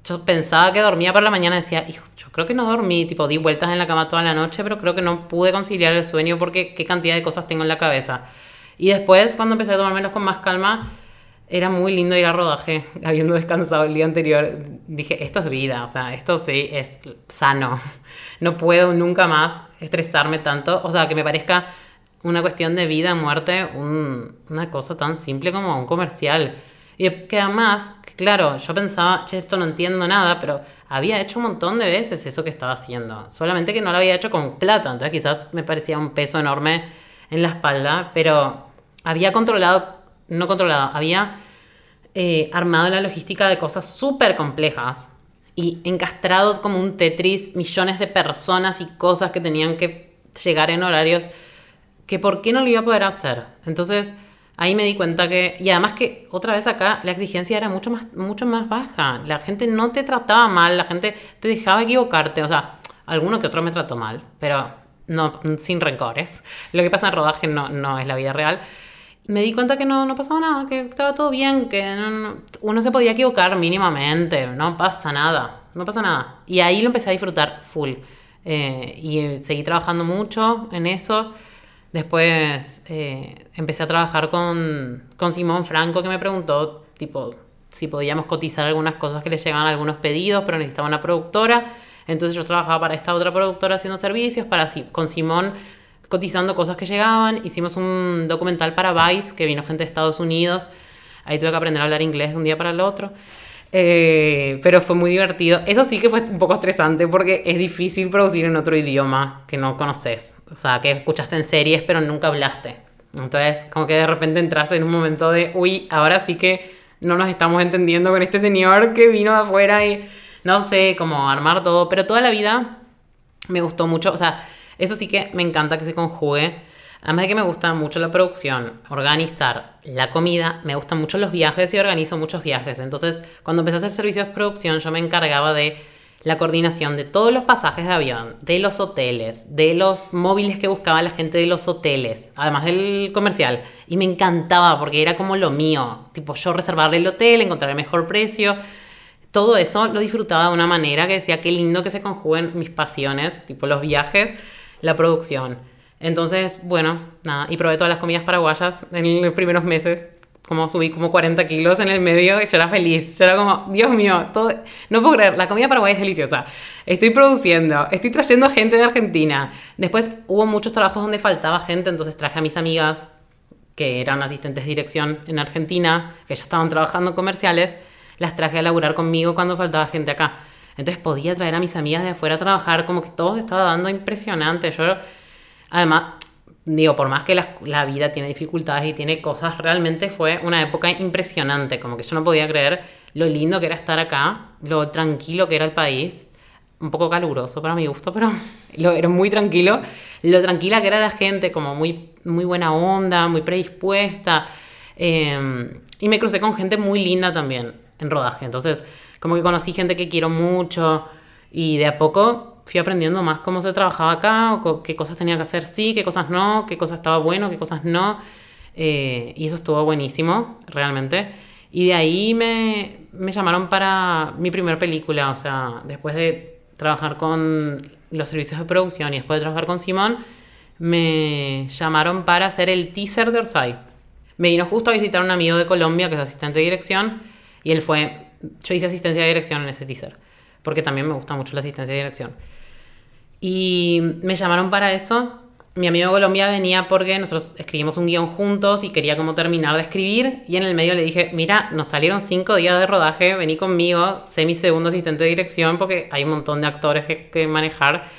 Speaker 2: yo pensaba que dormía por la mañana, decía, hijo, yo creo que no dormí, tipo, di vueltas en la cama toda la noche, pero creo que no pude conciliar el sueño porque qué cantidad de cosas tengo en la cabeza. Y después, cuando empecé a tomármelos con más calma, era muy lindo ir a rodaje, [LAUGHS] habiendo descansado el día anterior. Dije, esto es vida, o sea, esto sí es sano. No puedo nunca más estresarme tanto, o sea, que me parezca una cuestión de vida, muerte, una cosa tan simple como un comercial. Y que además, claro, yo pensaba, che, esto no entiendo nada, pero había hecho un montón de veces eso que estaba haciendo. Solamente que no lo había hecho con plata, entonces quizás me parecía un peso enorme en la espalda, pero había controlado, no controlado, había eh, armado la logística de cosas súper complejas y encastrado como un Tetris millones de personas y cosas que tenían que llegar en horarios que por qué no lo iba a poder hacer. Entonces ahí me di cuenta que, y además que otra vez acá la exigencia era mucho más, mucho más baja. La gente no te trataba mal, la gente te dejaba equivocarte. O sea, alguno que otro me trató mal, pero no, sin rencores. Lo que pasa en rodaje no, no es la vida real me di cuenta que no, no pasaba nada, que estaba todo bien, que uno se podía equivocar mínimamente, no pasa nada, no pasa nada. Y ahí lo empecé a disfrutar full. Eh, y seguí trabajando mucho en eso. Después eh, empecé a trabajar con, con Simón Franco, que me preguntó, tipo, si podíamos cotizar algunas cosas que le llegaban algunos pedidos, pero necesitaba una productora. Entonces yo trabajaba para esta otra productora haciendo servicios, para con Simón cotizando cosas que llegaban. Hicimos un documental para Vice, que vino gente de Estados Unidos. Ahí tuve que aprender a hablar inglés de un día para el otro. Eh, pero fue muy divertido. Eso sí que fue un poco estresante porque es difícil producir en otro idioma que no conoces. O sea, que escuchaste en series pero nunca hablaste. Entonces, como que de repente entras en un momento de, uy, ahora sí que no nos estamos entendiendo con este señor que vino de afuera y no sé, cómo armar todo. Pero toda la vida me gustó mucho. O sea, eso sí que me encanta que se conjugue. Además de que me gusta mucho la producción, organizar la comida, me gustan mucho los viajes y organizo muchos viajes. Entonces, cuando empecé a hacer servicios de producción, yo me encargaba de la coordinación de todos los pasajes de avión, de los hoteles, de los móviles que buscaba la gente de los hoteles, además del comercial. Y me encantaba porque era como lo mío, tipo yo reservarle el hotel, encontrar el mejor precio. Todo eso lo disfrutaba de una manera que decía qué lindo que se conjuguen mis pasiones, tipo los viajes la producción. Entonces, bueno, nada, y probé todas las comidas paraguayas en los primeros meses. Como subí como 40 kilos en el medio y yo era feliz. Yo era como, Dios mío, no puedo creer, la comida paraguaya es deliciosa. Estoy produciendo, estoy trayendo gente de Argentina. Después hubo muchos trabajos donde faltaba gente, entonces traje a mis amigas que eran asistentes de dirección en Argentina, que ya estaban trabajando en comerciales, las traje a laburar conmigo cuando faltaba gente acá. Entonces podía traer a mis amigas de afuera a trabajar, como que todo se estaba dando impresionante. Yo, además, digo, por más que la, la, vida tiene dificultades y tiene cosas, realmente fue una época impresionante, como que yo no podía creer lo lindo que era estar acá, lo tranquilo que era el país, un poco caluroso para mi gusto, pero [LAUGHS] lo, era muy tranquilo, lo tranquila que era la gente, como muy, muy buena onda, muy predispuesta, eh, y me crucé con gente muy linda también en rodaje, entonces como que conocí gente que quiero mucho y de a poco fui aprendiendo más cómo se trabajaba acá, qué cosas tenía que hacer sí, qué cosas no, qué cosas estaba bueno, qué cosas no. Eh, y eso estuvo buenísimo, realmente. Y de ahí me, me llamaron para mi primera película, o sea, después de trabajar con los servicios de producción y después de trabajar con Simón, me llamaron para hacer el teaser de Orsay. Me vino justo a visitar un amigo de Colombia que es asistente de dirección y él fue yo hice asistencia de dirección en ese teaser, porque también me gusta mucho la asistencia de dirección. Y me llamaron para eso. Mi amigo de Colombia venía porque nosotros escribimos un guion juntos y quería como terminar de escribir. Y en el medio le dije, mira, nos salieron cinco días de rodaje, vení conmigo, sé mi segundo asistente de dirección porque hay un montón de actores que, manejar.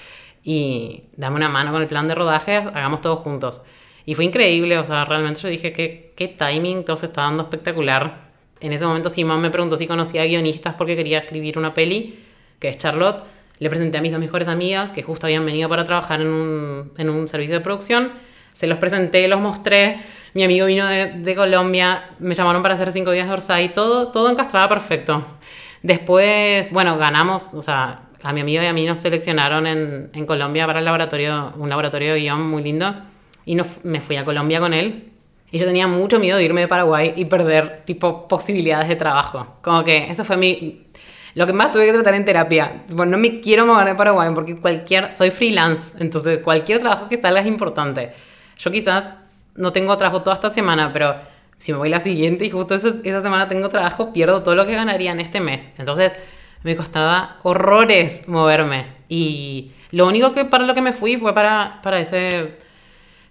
Speaker 2: Y dame una mano con el plan de rodaje, hagamos todo juntos. Y fue increíble, o sea, realmente yo dije, qué, qué timing, todo se está dando espectacular en ese momento Simón me preguntó si conocía guionistas porque quería escribir una peli, que es Charlotte. Le presenté a mis dos mejores amigas, que justo habían venido para trabajar en un, en un servicio de producción. Se los presenté, los mostré. Mi amigo vino de, Colombia, me llamaron para hacer cinco días de Orsay, todo, todo encastraba perfecto. Después, bueno, ganamos, o sea, a mi amigo y a mí nos seleccionaron en, en Colombia para el laboratorio, un laboratorio de guion muy lindo. Y no, me fui a Colombia con él Y yo tenía mucho miedo de irme de Paraguay y perder, tipo, posibilidades de trabajo. Como que eso fue mi... Lo que más tuve que tratar en terapia. Bueno, no me quiero mover de Paraguay porque cualquier... Soy freelance, entonces cualquier trabajo que salga es importante. Yo quizás no tengo trabajo toda esta semana, pero si me voy la siguiente y justo esa, esa semana tengo trabajo, pierdo todo lo que ganaría en este mes. Entonces me costaba horrores moverme. Y lo único que para lo que me fui fue para, para ese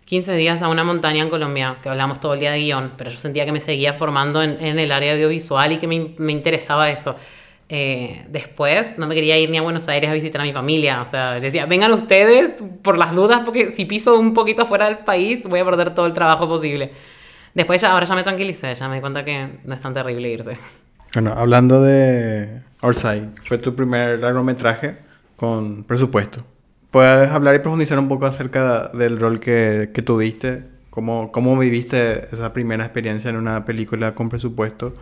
Speaker 2: 15 días a una montaña en Colombia, que hablamos todo el día de guion, pero yo sentía que me seguía formando en, el área audiovisual y que me, me interesaba eso. Eh, después no me quería ir ni a Buenos Aires a visitar a mi familia, o sea, decía, vengan ustedes por las dudas, porque si piso un poquito fuera del país voy a perder todo el trabajo posible. Después ya, ahora ya me tranquilicé, ya me di cuenta que no es tan terrible irse.
Speaker 3: Bueno, hablando de Orsay, fue tu primer largometraje con presupuesto. ¿Puedes hablar y profundizar un poco acerca del rol que, que tuviste? ¿Cómo, ¿Cómo viviste esa primera experiencia en una película con presupuesto?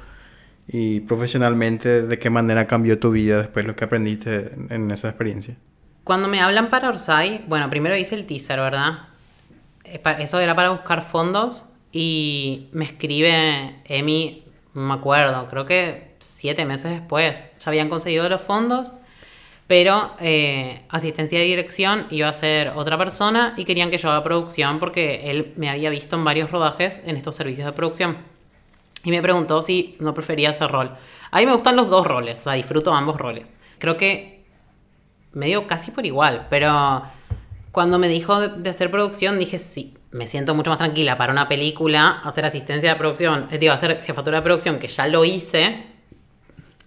Speaker 3: Y profesionalmente, ¿de qué manera cambió tu vida después lo que aprendiste en, esa experiencia?
Speaker 2: Cuando me hablan para Orsay, bueno, primero hice el teaser, ¿verdad? Eh, Eso era para buscar fondos y me escribe Emi, me acuerdo, creo que siete meses después. Ya habían conseguido los fondos, pero eh, asistencia de dirección iba a ser otra persona y querían que yo haga producción porque él me había visto en varios rodajes en estos servicios de producción. Y me preguntó si no prefería ese rol. A mí me gustan los dos roles, o sea, disfruto ambos roles. Creo que medio casi por igual, pero cuando me dijo de, de hacer producción dije sí, me siento mucho más tranquila para una película, hacer asistencia de producción, eh, digo, hacer jefatura de producción, que ya lo hice,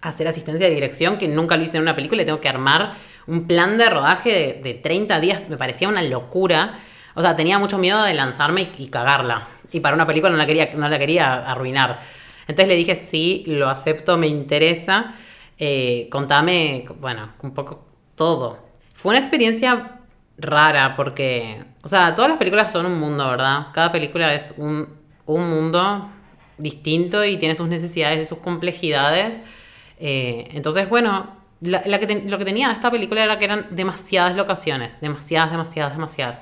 Speaker 2: hacer asistencia de dirección, que nunca lo hice en una película, y tengo que armar un plan de rodaje de, de 30 días, me parecía una locura. O sea, tenía mucho miedo de lanzarme y, cagarla. Y para una película no la quería, no la quería arruinar. Entonces le dije, sí, lo acepto, me interesa. Eh, contame, bueno, un poco todo. Fue una experiencia rara porque, o sea, todas las películas son un mundo, ¿verdad? Cada película es un, un mundo distinto y tiene sus necesidades y sus complejidades. Eh, entonces, bueno, lo que tenía esta película era que eran demasiadas locaciones, demasiadas, demasiadas, demasiadas.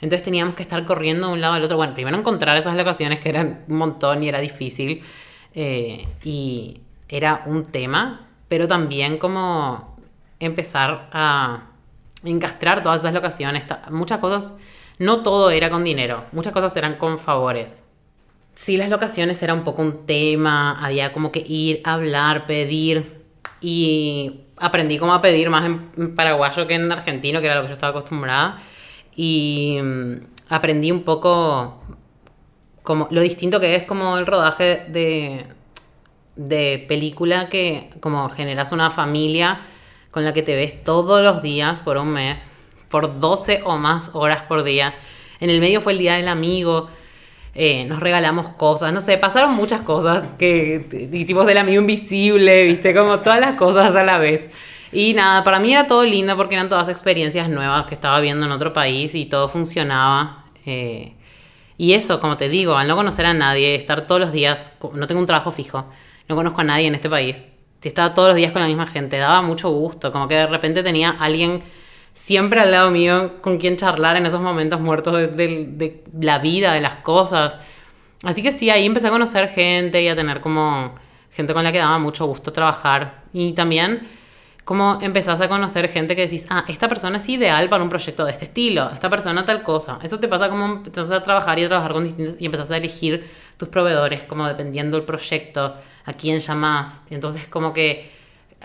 Speaker 2: Entonces teníamos que estar corriendo de un lado al otro. Bueno, primero encontrar esas locaciones que eran un montón y era difícil. eh, y era un tema, pero también como empezar a encastrar todas esas locaciones. Muchas cosas, no todo era con dinero, muchas cosas eran con favores. Sí, las locaciones era un poco un tema, había como que ir, hablar, pedir y aprendí como a pedir más en, paraguayo que en argentino, que era lo que yo estaba acostumbrada. Y mm, aprendí un poco como lo distinto que es como el rodaje de, de película que como generas una familia con la que te ves todos los días por un mes, por 12 o más horas por día. En el medio fue el día del amigo, eh, nos regalamos cosas, no sé, pasaron muchas cosas que hicimos el amigo invisible, viste, como todas las cosas a la vez. Y nada, para mí era todo lindo porque eran todas experiencias nuevas que estaba viendo en otro país y todo funcionaba. eh, y eso, como te digo, al no conocer a nadie, estar todos los días, no tengo un trabajo fijo, no conozco a nadie en este país, estaba todos los días con la misma gente, daba mucho gusto, como que de repente tenía alguien siempre al lado mío con quien charlar en esos momentos muertos de, de- de la vida, de las cosas. Así que sí, ahí empecé a conocer gente y a tener como gente con la que daba mucho gusto trabajar. Y también como empezás a conocer gente que decís, ah, esta persona es ideal para un proyecto de este estilo, esta persona tal cosa. Eso te pasa como empezás a trabajar y a trabajar con distintos y empezás a elegir tus proveedores como dependiendo del proyecto, a quién llamás. Entonces como que,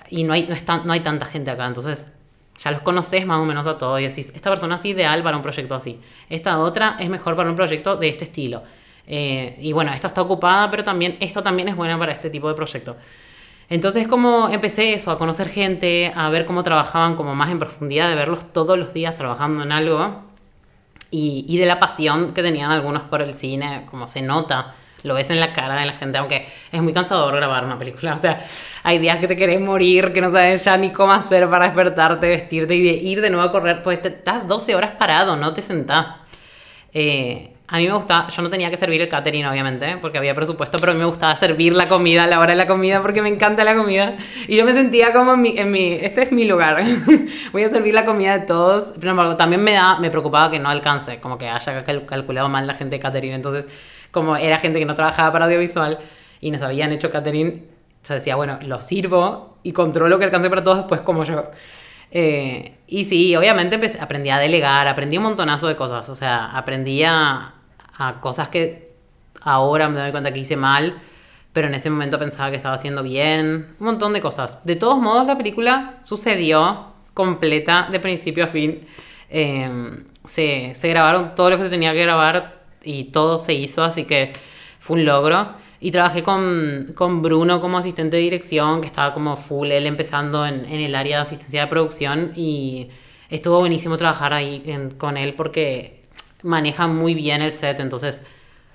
Speaker 2: y no hay, no, es tan- no hay tanta gente acá, entonces ya los conoces más o menos a todos y decís, esta persona es ideal para un proyecto así, esta otra es mejor para un proyecto de este estilo. Eh, y bueno, esta está ocupada, pero también esta también es buena para este tipo de proyecto. Entonces como empecé eso, a conocer gente, a ver cómo trabajaban como más en profundidad, de verlos todos los días trabajando en algo y, y de la pasión que tenían algunos por el cine, como se nota, lo ves en la cara de la gente, aunque es muy cansador grabar una película, [LAUGHS] o sea, hay días que te querés morir, que no sabes ya ni cómo hacer para despertarte, vestirte y ir de nuevo a correr, pues te estás 12 horas parado, no te sentás. Eh, a mí me gustaba, yo no tenía que servir el catering, obviamente, porque había presupuesto, pero a mí me gustaba servir la comida a la hora de la comida porque me encanta la comida. Y yo me sentía como en mi, en mi este es mi lugar, [LAUGHS] voy a servir la comida de todos. Pero también me, da, me preocupaba que no alcance, como que haya calculado mal la gente de catering. Entonces, como era gente que no trabajaba para audiovisual y nos habían hecho catering, yo decía, bueno, lo sirvo y controlo que alcance para todos después como yo. Eh, y sí, obviamente aprendí a delegar, aprendí un montonazo de cosas. O sea, aprendí a, cosas que ahora me doy cuenta que hice mal, pero en ese momento pensaba que estaba haciendo bien, un montón de cosas. De todos modos, la película sucedió completa de principio a fin. Em, se, se grabaron todo lo que se tenía que grabar y todo se hizo, así que fue un logro. Y trabajé con, con, Bruno como asistente de dirección, que estaba como full, él empezando en, en el área de asistencia de producción. Y estuvo buenísimo trabajar ahí con él porque maneja muy bien el set, entonces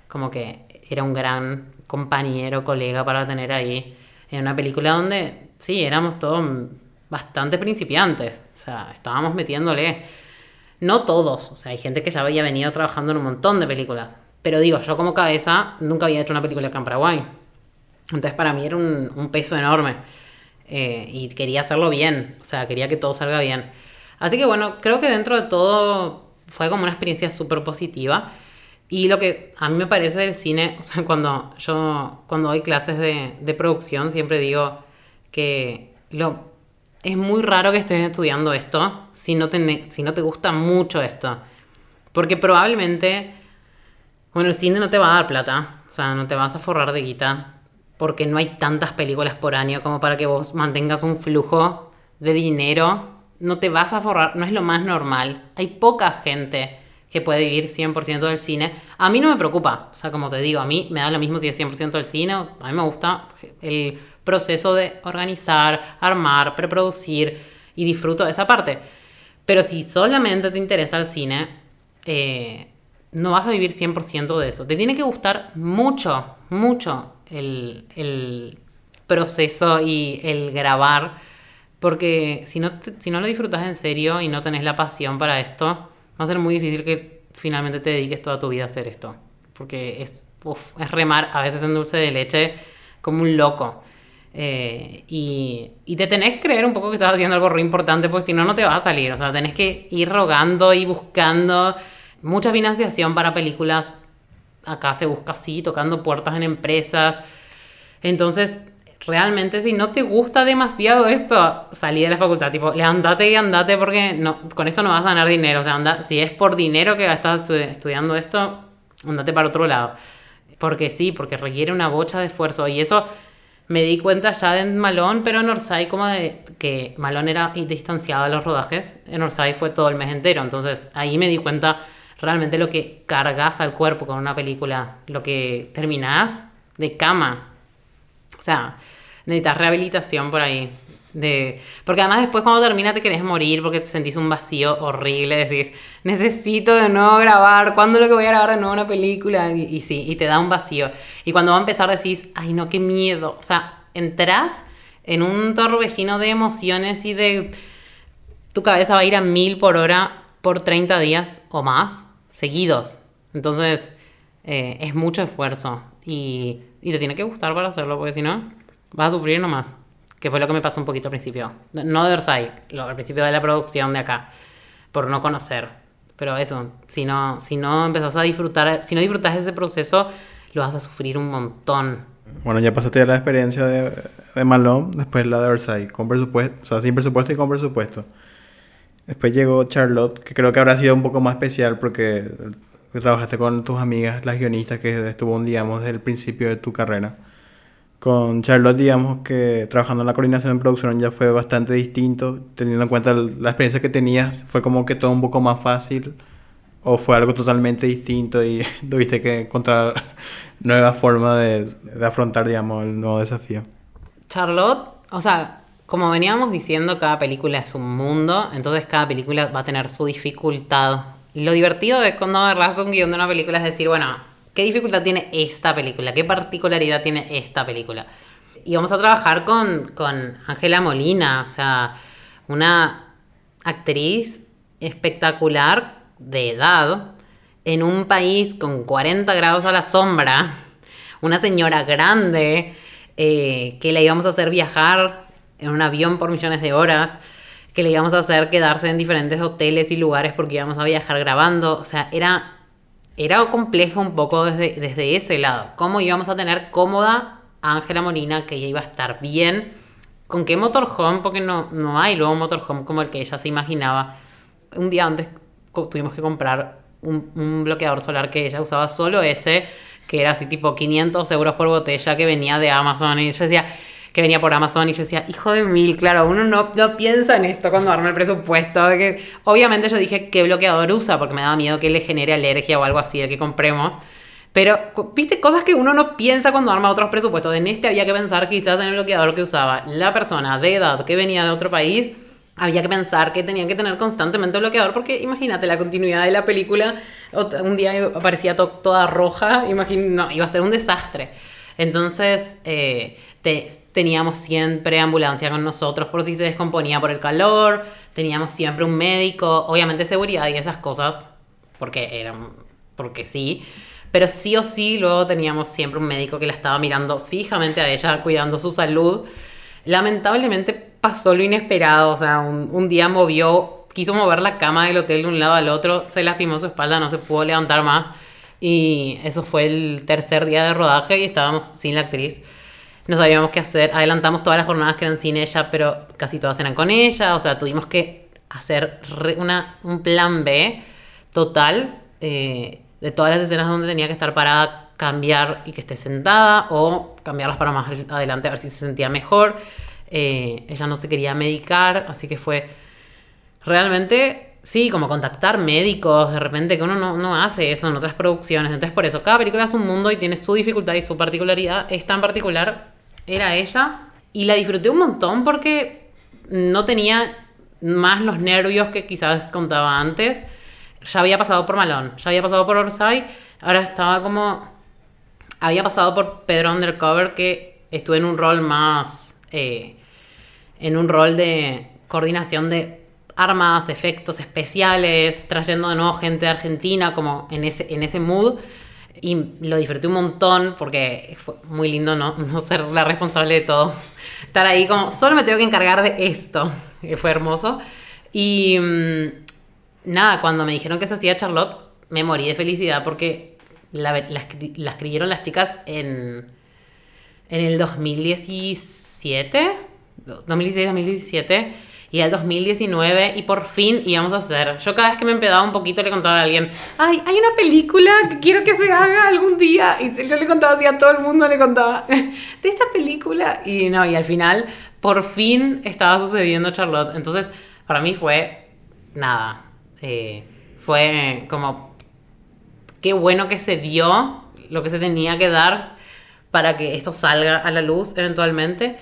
Speaker 2: como que era un gran compañero, colega para tener ahí en una película donde sí, éramos todos bastante principiantes, o sea, estábamos metiéndole, no todos, o sea, hay gente que ya había venido trabajando en un montón de películas, pero digo, yo como cabeza nunca había hecho una película acá en Paraguay, entonces para mí era un, peso enorme eh, y quería hacerlo bien, o sea, quería que todo salga bien. Así que bueno, creo que dentro de todo fue como una experiencia súper positiva. Y lo que a mí me parece del cine, [LAUGHS] o sea, cuando yo, cuando doy clases de, de producción, siempre digo que lo, es muy raro que estés estudiando esto si no, te, si no te gusta mucho esto. Porque probablemente, bueno, el cine no te va a dar plata, o sea, no te vas a forrar de guita, porque no hay tantas películas por año como para que vos mantengas un flujo de dinero no te vas a forrar, no es lo más normal. Hay poca gente que puede vivir 100% del cine. A mí no me preocupa, o sea, como te digo, a mí me da lo mismo si es 100% del cine, a mí me gusta el proceso de organizar, armar, preproducir y disfruto de esa parte. Pero si solamente te interesa el cine, eh, no vas a vivir 100% de eso. Te tiene que gustar mucho, mucho el, proceso y el grabar porque si no, si no lo disfrutas en serio y no tenés la pasión para esto, va a ser muy difícil que finalmente te dediques toda tu vida a hacer esto. Porque es remar a veces en dulce de leche como un loco. Eh, y, y, te tenés que creer un poco que estás haciendo algo re importante, porque si no, no te vas a salir. O sea, tenés que ir rogando y buscando mucha financiación para películas. Acá se busca así, tocando puertas en empresas. Entonces, realmente si no te gusta demasiado esto, salí de la facultad, tipo, levántate y andate porque no, con esto no vas a ganar dinero, o sea, anda, si es por dinero que estás estudiando esto, andate para otro lado. Porque sí, porque requiere una bocha de esfuerzo y eso me di cuenta ya en Malón, pero en Orsay como de que Malón era distanciado de los rodajes, en Orsay fue todo el mes entero, entonces ahí me di cuenta realmente lo que cargas al cuerpo con una película, lo que terminás de cama. O sea, necesitas rehabilitación por ahí. De... Porque además después cuando termina te querés morir porque te sentís un vacío horrible, decís, necesito de nuevo grabar, ¿cuándo es lo que voy a grabar de nuevo una película? Y, sí, y te da un vacío. Y cuando va a empezar decís, ay no, qué miedo. O sea, entras en un torbellino de emociones y de... Tu cabeza va a ir a mil por hora por 30 días o más seguidos. Entonces, eh, es mucho esfuerzo y, y te tiene que gustar para hacerlo, porque si no vas a sufrir nomás. Que fue lo que me pasó un poquito al principio. No de Orsay, al principio de la producción de acá. Por no conocer. Pero eso, si no, si no empezás a disfrutar, si no disfrutas ese proceso, lo vas a sufrir un montón.
Speaker 3: Bueno, ya pasaste la experiencia de, de Malone, después la de Orsay, con presupuesto, o sea, sin presupuesto y con presupuesto. Después llegó Charlotte, que creo que habrá sido un poco más especial porque trabajaste con tus amigas, las guionistas, que estuvo, digamos, desde el principio de tu carrera. Con Charlotte, digamos que trabajando en la coordinación de producción ya fue bastante distinto, teniendo en cuenta la experiencia que tenías, fue como que todo un poco más fácil o fue algo totalmente distinto y [LAUGHS] tuviste que encontrar nuevas formas de, de afrontar, digamos, el nuevo desafío.
Speaker 2: Charlotte, o sea, como veníamos diciendo, cada película es un mundo, entonces cada película va a tener su dificultad. Lo divertido de cuando agarras un guion de una película es decir, bueno, ¿Qué dificultad tiene esta película? ¿Qué particularidad tiene esta película? Y vamos a trabajar con Ángela Molina, o sea, una actriz espectacular de edad en un país con 40 grados a la sombra, una señora grande eh, que le íbamos a hacer viajar en un avión por millones de horas, que le íbamos a hacer quedarse en diferentes hoteles y lugares porque íbamos a viajar grabando. O sea, era, era complejo un poco desde, desde ese lado. ¿Cómo íbamos a tener cómoda a Ángela Molina, que ella iba a estar bien? ¿Con qué motorhome? Porque no, no hay luego motorhome como el que ella se imaginaba. Un día antes tuvimos que comprar un, un bloqueador solar que ella usaba solo ese, que era así tipo 500 euros por botella, que venía de Amazon. Y yo decía, que venía por Amazon y yo decía, hijo de mil, claro, uno no, no piensa en esto cuando arma el presupuesto. Que, obviamente yo dije qué bloqueador usa porque me daba miedo que le genere alergia o algo así el que compremos. Pero, viste, cosas que uno no piensa cuando arma otros presupuestos. En este había que pensar quizás en el bloqueador que usaba la persona de edad que venía de otro país. Había que pensar que tenían que tener constantemente bloqueador porque imagínate la continuidad de la película. Un día aparecía toda roja, no, iba a ser un desastre. Entonces, eh, teníamos siempre ambulancia con nosotros por si se descomponía por el calor, teníamos siempre un médico, obviamente seguridad y esas cosas, porque eran, porque sí, pero sí o sí luego teníamos siempre un médico que la estaba mirando fijamente a ella, cuidando su salud. Lamentablemente pasó lo inesperado, o sea, un, un día movió, quiso mover la cama del hotel de un lado al otro, se lastimó su espalda, no se pudo levantar más. Y eso fue el tercer día de rodaje y estábamos sin la actriz no sabíamos qué hacer. Adelantamos todas las jornadas que eran sin ella, pero casi todas eran con ella. O sea, tuvimos que hacer una, un plan B total eh, de todas las escenas donde tenía que estar parada, cambiar y que esté sentada o cambiarlas para más adelante a ver si se sentía mejor. Eh, ella no se quería medicar, así que fue realmente, sí, como contactar médicos, de repente que uno no, no hace eso en otras producciones. Entonces por eso, cada película es un mundo y tiene su dificultad y su particularidad. Es tan particular era ella. Y la disfruté un montón porque no tenía más los nervios que quizás contaba antes. Ya había pasado por Malón, ya había pasado por Orsay, ahora estaba como... Había pasado por Pedro Undercover que estuve en un rol más... Eh, en un rol de coordinación de armas, efectos especiales, trayendo de nuevo gente de Argentina, como en ese, en ese mood y lo disfruté un montón porque fue muy lindo no, [LAUGHS] no ser la responsable de todo. Estar ahí como, solo me tengo que encargar de esto. [LAUGHS] fue hermoso. Y mm, nada, cuando me dijeron que se hacía Charlotte, me morí de felicidad porque la, la, escribieron las chicas en, en el 2017, 2016-2017 y al 2019 y por fin íbamos a hacer. Yo cada vez que me empedaba un poquito le contaba a alguien, ay, hay una película que quiero que se haga algún día. Y yo le contaba así a todo el mundo, le contaba [LAUGHS] de esta película. Y no, y al final por fin estaba sucediendo Charlotte. Entonces, para mí fue nada. Eh, fue como, qué bueno que se dio lo que se tenía que dar para que esto salga a la luz eventualmente.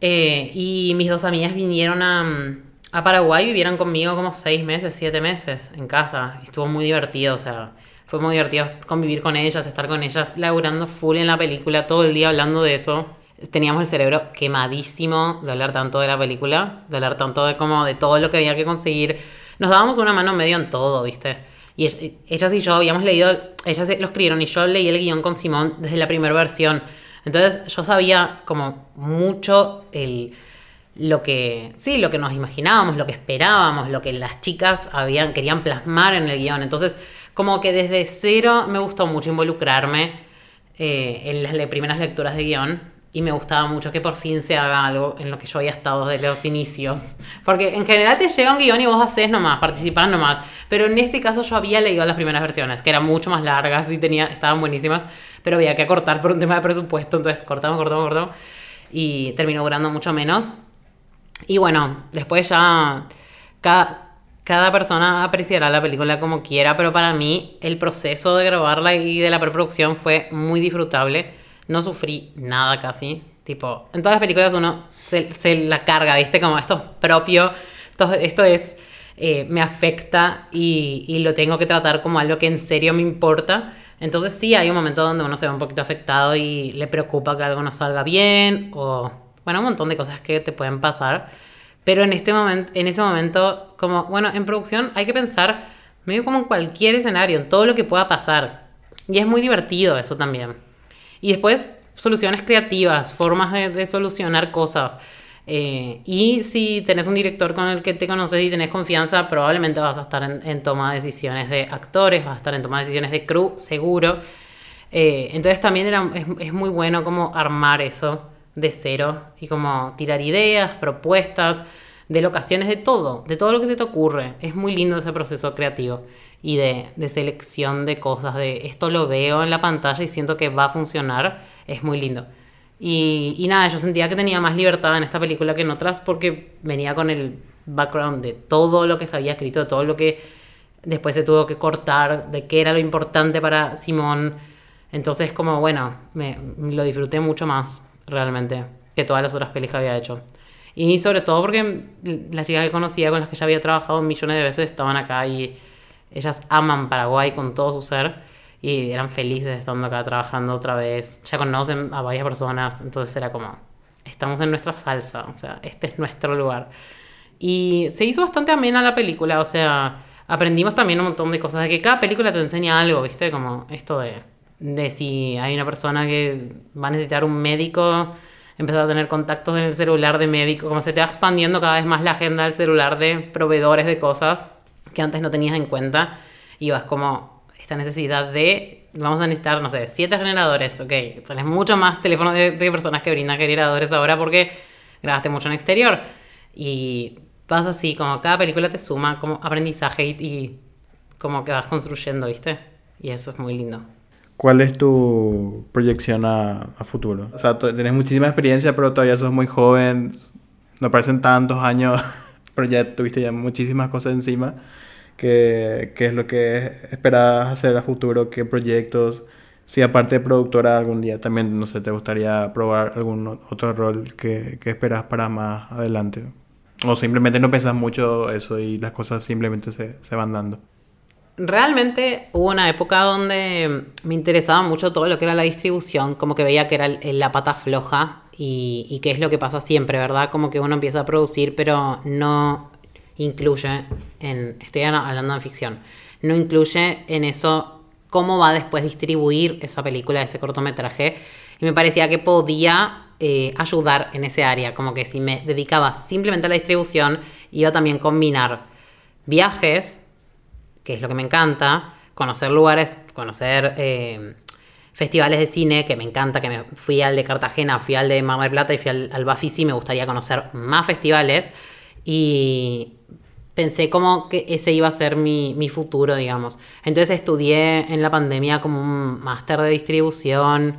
Speaker 2: Eh, y mis dos amigas vinieron a, a Paraguay, vivieron conmigo como seis meses, siete meses en casa. Estuvo muy divertido, o sea, fue muy divertido convivir con ellas, estar con ellas, laburando full en la película, todo el día hablando de eso. Teníamos el cerebro quemadísimo de hablar tanto de la película, de hablar tanto de como de todo lo que había que conseguir. Nos dábamos una mano medio en todo, ¿viste? Y ellas y yo habíamos leído, ellas lo escribieron y yo leí el guion con Simón desde la primera versión. Entonces yo sabía como mucho el, lo que, sí, lo que nos imaginábamos, lo que esperábamos, lo que las chicas habían, querían plasmar en el guion. Entonces, como que desde cero me gustó mucho involucrarme eh, en las primeras lecturas de guion y me gustaba mucho que por fin se haga algo en lo que yo había estado desde los inicios. Porque en general te llega un guion y vos haces nomás, participás nomás. Pero en este caso yo había leído las primeras versiones, que eran mucho más largas y tenía, estaban buenísimas, pero había que acortar por un tema de presupuesto, entonces cortamos, cortamos, cortamos. Y terminó durando mucho menos. Y bueno, después ya cada, cada persona apreciará la película como quiera, pero para mí el proceso de grabarla y de la preproducción fue muy disfrutable no sufrí nada casi. Tipo, en todas las películas uno se, la carga, ¿viste? Como esto es propio, esto, esto es, me afecta y, y, lo tengo que tratar como algo que en serio me importa. Entonces sí hay un momento donde uno se ve un poquito afectado y le preocupa que algo no salga bien o, bueno, un montón de cosas que te pueden pasar. Pero en, este momento, en ese momento, como, bueno, en producción hay que pensar medio como en cualquier escenario, en todo lo que pueda pasar. Y es muy divertido eso también. Y después, soluciones creativas, formas de, solucionar cosas. Eh, y si tenés un director con el que te conoces y tenés confianza, probablemente vas a estar en, toma de decisiones de actores, vas a estar en toma de decisiones de crew, seguro. Eh, entonces también era, es, es, muy bueno como armar eso de cero y como tirar ideas, propuestas de locaciones, de todo, de todo lo que se te ocurre. Es muy lindo ese proceso creativo y de, de, selección de cosas, de esto lo veo en la pantalla y siento que va a funcionar, es muy lindo. Y, y nada, yo sentía que tenía más libertad en esta película que en otras porque venía con el background de todo lo que se había escrito, de todo lo que después se tuvo que cortar, de qué era lo importante para Simón. Entonces, como bueno, me, lo disfruté mucho más realmente que todas las otras pelis que había hecho. Y sobre todo porque las chicas que conocía, con las que ya había trabajado millones de veces, estaban acá y ellas aman Paraguay con todo su ser y eran felices estando acá trabajando otra vez. Ya conocen a varias personas, entonces era como, estamos en nuestra salsa, o sea, este es nuestro lugar. Y se hizo bastante amena la película, o sea, aprendimos también un montón de cosas, de que cada película te enseña algo, ¿viste? Como esto de, de si hay una persona que va a necesitar un médico empezar a tener contactos en el celular de médico, como se te va expandiendo cada vez más la agenda del celular de proveedores de cosas que antes no tenías en cuenta y vas como esta necesidad de, vamos a necesitar, no sé, siete generadores, ok, tienes mucho más teléfonos de, personas que brindan generadores ahora porque grabaste mucho en exterior y vas así, como cada película te suma como aprendizaje y, y como que vas construyendo, ¿viste? Y eso es muy lindo.
Speaker 3: ¿Cuál es tu proyección a, futuro? O sea, tienes muchísima experiencia, pero todavía sos muy joven, no parecen tantos años, [LAUGHS] pero ya tuviste ya muchísimas cosas encima. ¿Qué, qué es lo que esperas hacer a futuro? ¿Qué proyectos? Si aparte de productora algún día también, no sé, te gustaría probar algún otro rol que, que esperas para más adelante. O simplemente no pensas mucho eso y las cosas simplemente se, se van dando
Speaker 2: realmente hubo una época donde me interesaba mucho todo lo que era la distribución, como que veía que era la pata floja y, que es lo que pasa siempre, ¿verdad? Como que uno empieza a producir, pero no incluye en, estoy hablando de ficción, no incluye en eso cómo va después distribuir esa película, ese cortometraje. Y me parecía que podía eh, ayudar en ese área, como que si me dedicaba simplemente a la distribución, iba también a combinar viajes, que es lo que me encanta, conocer lugares, conocer eh, festivales de cine, que me encanta, que me fui al de Cartagena, fui al de Mar del Plata y fui al, al Bafisi, me gustaría conocer más festivales y pensé como que ese iba a ser mi, mi futuro, digamos. Entonces estudié en la pandemia como un máster de distribución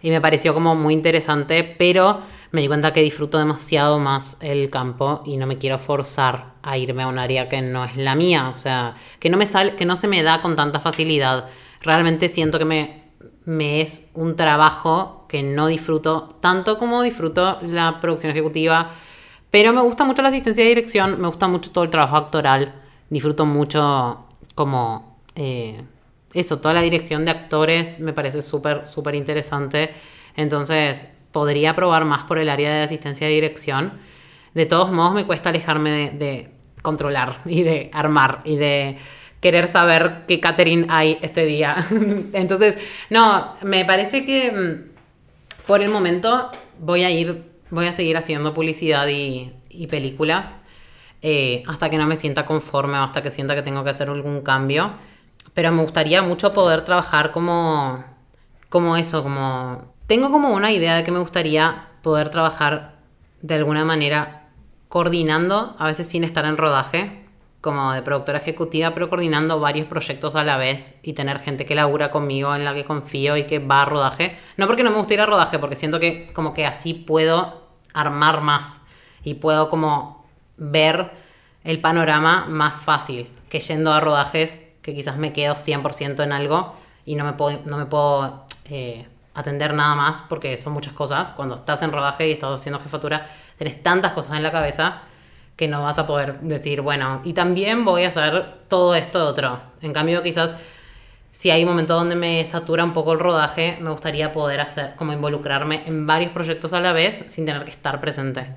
Speaker 2: y me pareció como muy interesante, pero me di cuenta que disfruto demasiado más el campo y no me quiero forzar a irme a un área que no es la mía, o sea, que no me sale, que no se me da con tanta facilidad. Realmente siento que me, me es un trabajo que no disfruto tanto como disfruto la producción ejecutiva, pero me gusta mucho la asistencia de dirección, me gusta mucho todo el trabajo actoral, disfruto mucho como eh, eso, toda la dirección de actores me parece súper, súper interesante. Entonces, podría probar más por el área de asistencia de dirección. De todos modos, me cuesta alejarme de, controlar y de armar y de querer saber qué catering hay este día. [LAUGHS] Entonces, no, me parece que mm, por el momento voy a ir, voy a seguir haciendo publicidad y, películas eh, hasta que no me sienta conforme o hasta que sienta que tengo que hacer algún cambio. Pero me gustaría mucho poder trabajar como, como eso, como tengo como una idea de que me gustaría poder trabajar de alguna manera coordinando, a veces sin estar en rodaje, como de productora ejecutiva, pero coordinando varios proyectos a la vez y tener gente que labura conmigo, en la que confío y que va a rodaje. No porque no me guste ir a rodaje, porque siento que como que así puedo armar más y puedo como ver el panorama más fácil que yendo a rodajes que quizás me quedo 100% en algo y no me puedo, no me puedo eh, atender nada más porque son muchas cosas. Cuando estás en rodaje y estás haciendo jefatura, tenés tantas cosas en la cabeza que no vas a poder decir, bueno, y también voy a hacer todo esto otro. En cambio, quizás si hay un momento donde me satura un poco el rodaje, me gustaría poder hacer, como involucrarme en varios proyectos a la vez sin tener que estar presente.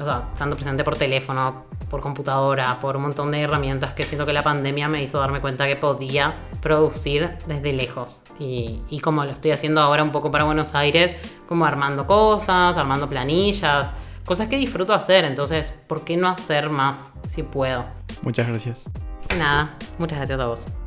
Speaker 2: O sea, estando presente por teléfono, por computadora, por un montón de herramientas que siento que la pandemia me hizo darme cuenta que podía producir desde lejos. Y, y como lo estoy haciendo ahora un poco para Buenos Aires, como armando cosas, armando planillas, cosas que disfruto hacer. Entonces, ¿por qué no hacer más si puedo?
Speaker 3: Muchas gracias.
Speaker 2: Nada, muchas gracias a vos.